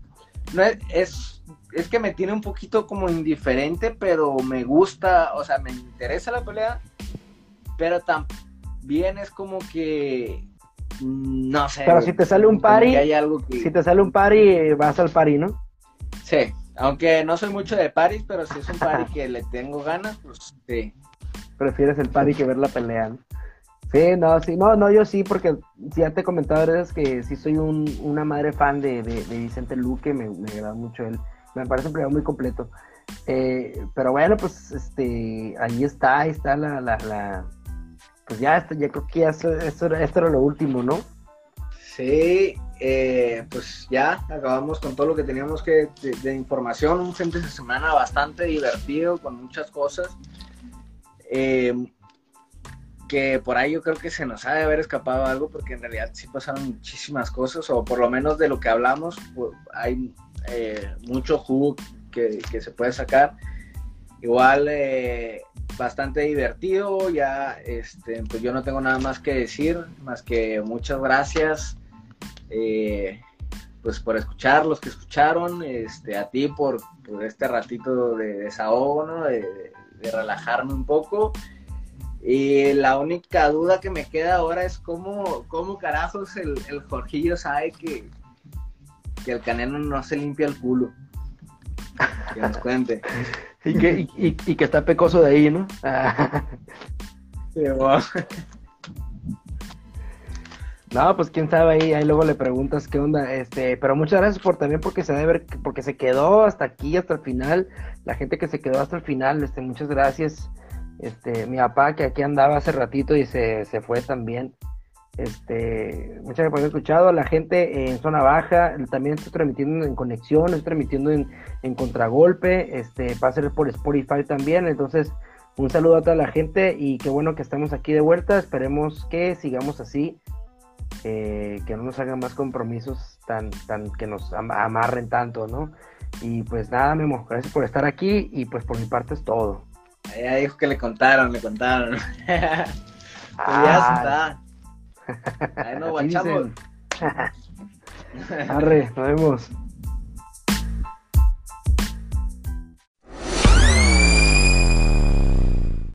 no es, es, es que me tiene un poquito como indiferente, pero me gusta, o sea, me interesa la pelea, pero también es como que, no sé. Pero si te sale un que hay algo que... Si te sale un pari, eh, vas al pari, ¿no? Sí, aunque no soy mucho de paris, pero si es un pari que le tengo ganas, pues sí. Prefieres el pari que ver la pelea, ¿no? Sí, no, sí, no, no, yo sí, porque ya te he comentado veces que sí soy un, una madre fan de, de, de Vicente Luque, me, me agrada mucho él, me parece un peleador muy completo. Eh, pero bueno, pues este, ahí está, ahí está la, la, la pues ya, este, ya creo que ya esto, esto, era- esto era lo último, ¿no? Sí, eh, pues ya acabamos con todo lo que teníamos que de, de información, un fin de semana bastante divertido con muchas cosas. Eh, que por ahí yo creo que se nos ha de haber escapado algo porque en realidad sí pasaron muchísimas cosas o por lo menos de lo que hablamos pues, hay eh, mucho jugo que, que se puede sacar. Igual eh, bastante divertido, ya este, pues yo no tengo nada más que decir, más que muchas gracias eh, pues por escuchar, los que escucharon, este, a ti por, por este ratito de desahogo, ¿no? de, relajarme un poco. Y la única duda que me queda ahora es cómo, cómo carajos el, el Jorgillo sabe que, que el canelo no se limpia el culo. Que nos cuente. Y que, y, y- y que está pecoso de ahí, ¿no? No, pues quién sabe ahí, ahí luego le preguntas qué onda, este, pero muchas gracias por también porque se debe ver, porque se quedó hasta aquí, hasta el final, la gente que se quedó hasta el final, este, muchas gracias, este, mi papá que aquí andaba hace ratito y se, se fue también, este, muchas gracias por haber escuchado, a la gente en zona baja, también estoy transmitiendo en conexión, estoy transmitiendo en, en contragolpe, este, va a ser por Spotify también, entonces, un saludo a toda la gente y qué bueno que estamos aquí de vuelta, esperemos que sigamos así eh, que no nos hagan más compromisos tan, tan que nos am- amarren tanto, ¿no? Y pues nada, Memo, gracias por estar aquí y pues por mi parte es todo. Ella dijo que le contaron, le contaron. Pues ya Ah, está. Ahí nos guachamos. Arre, nos vemos.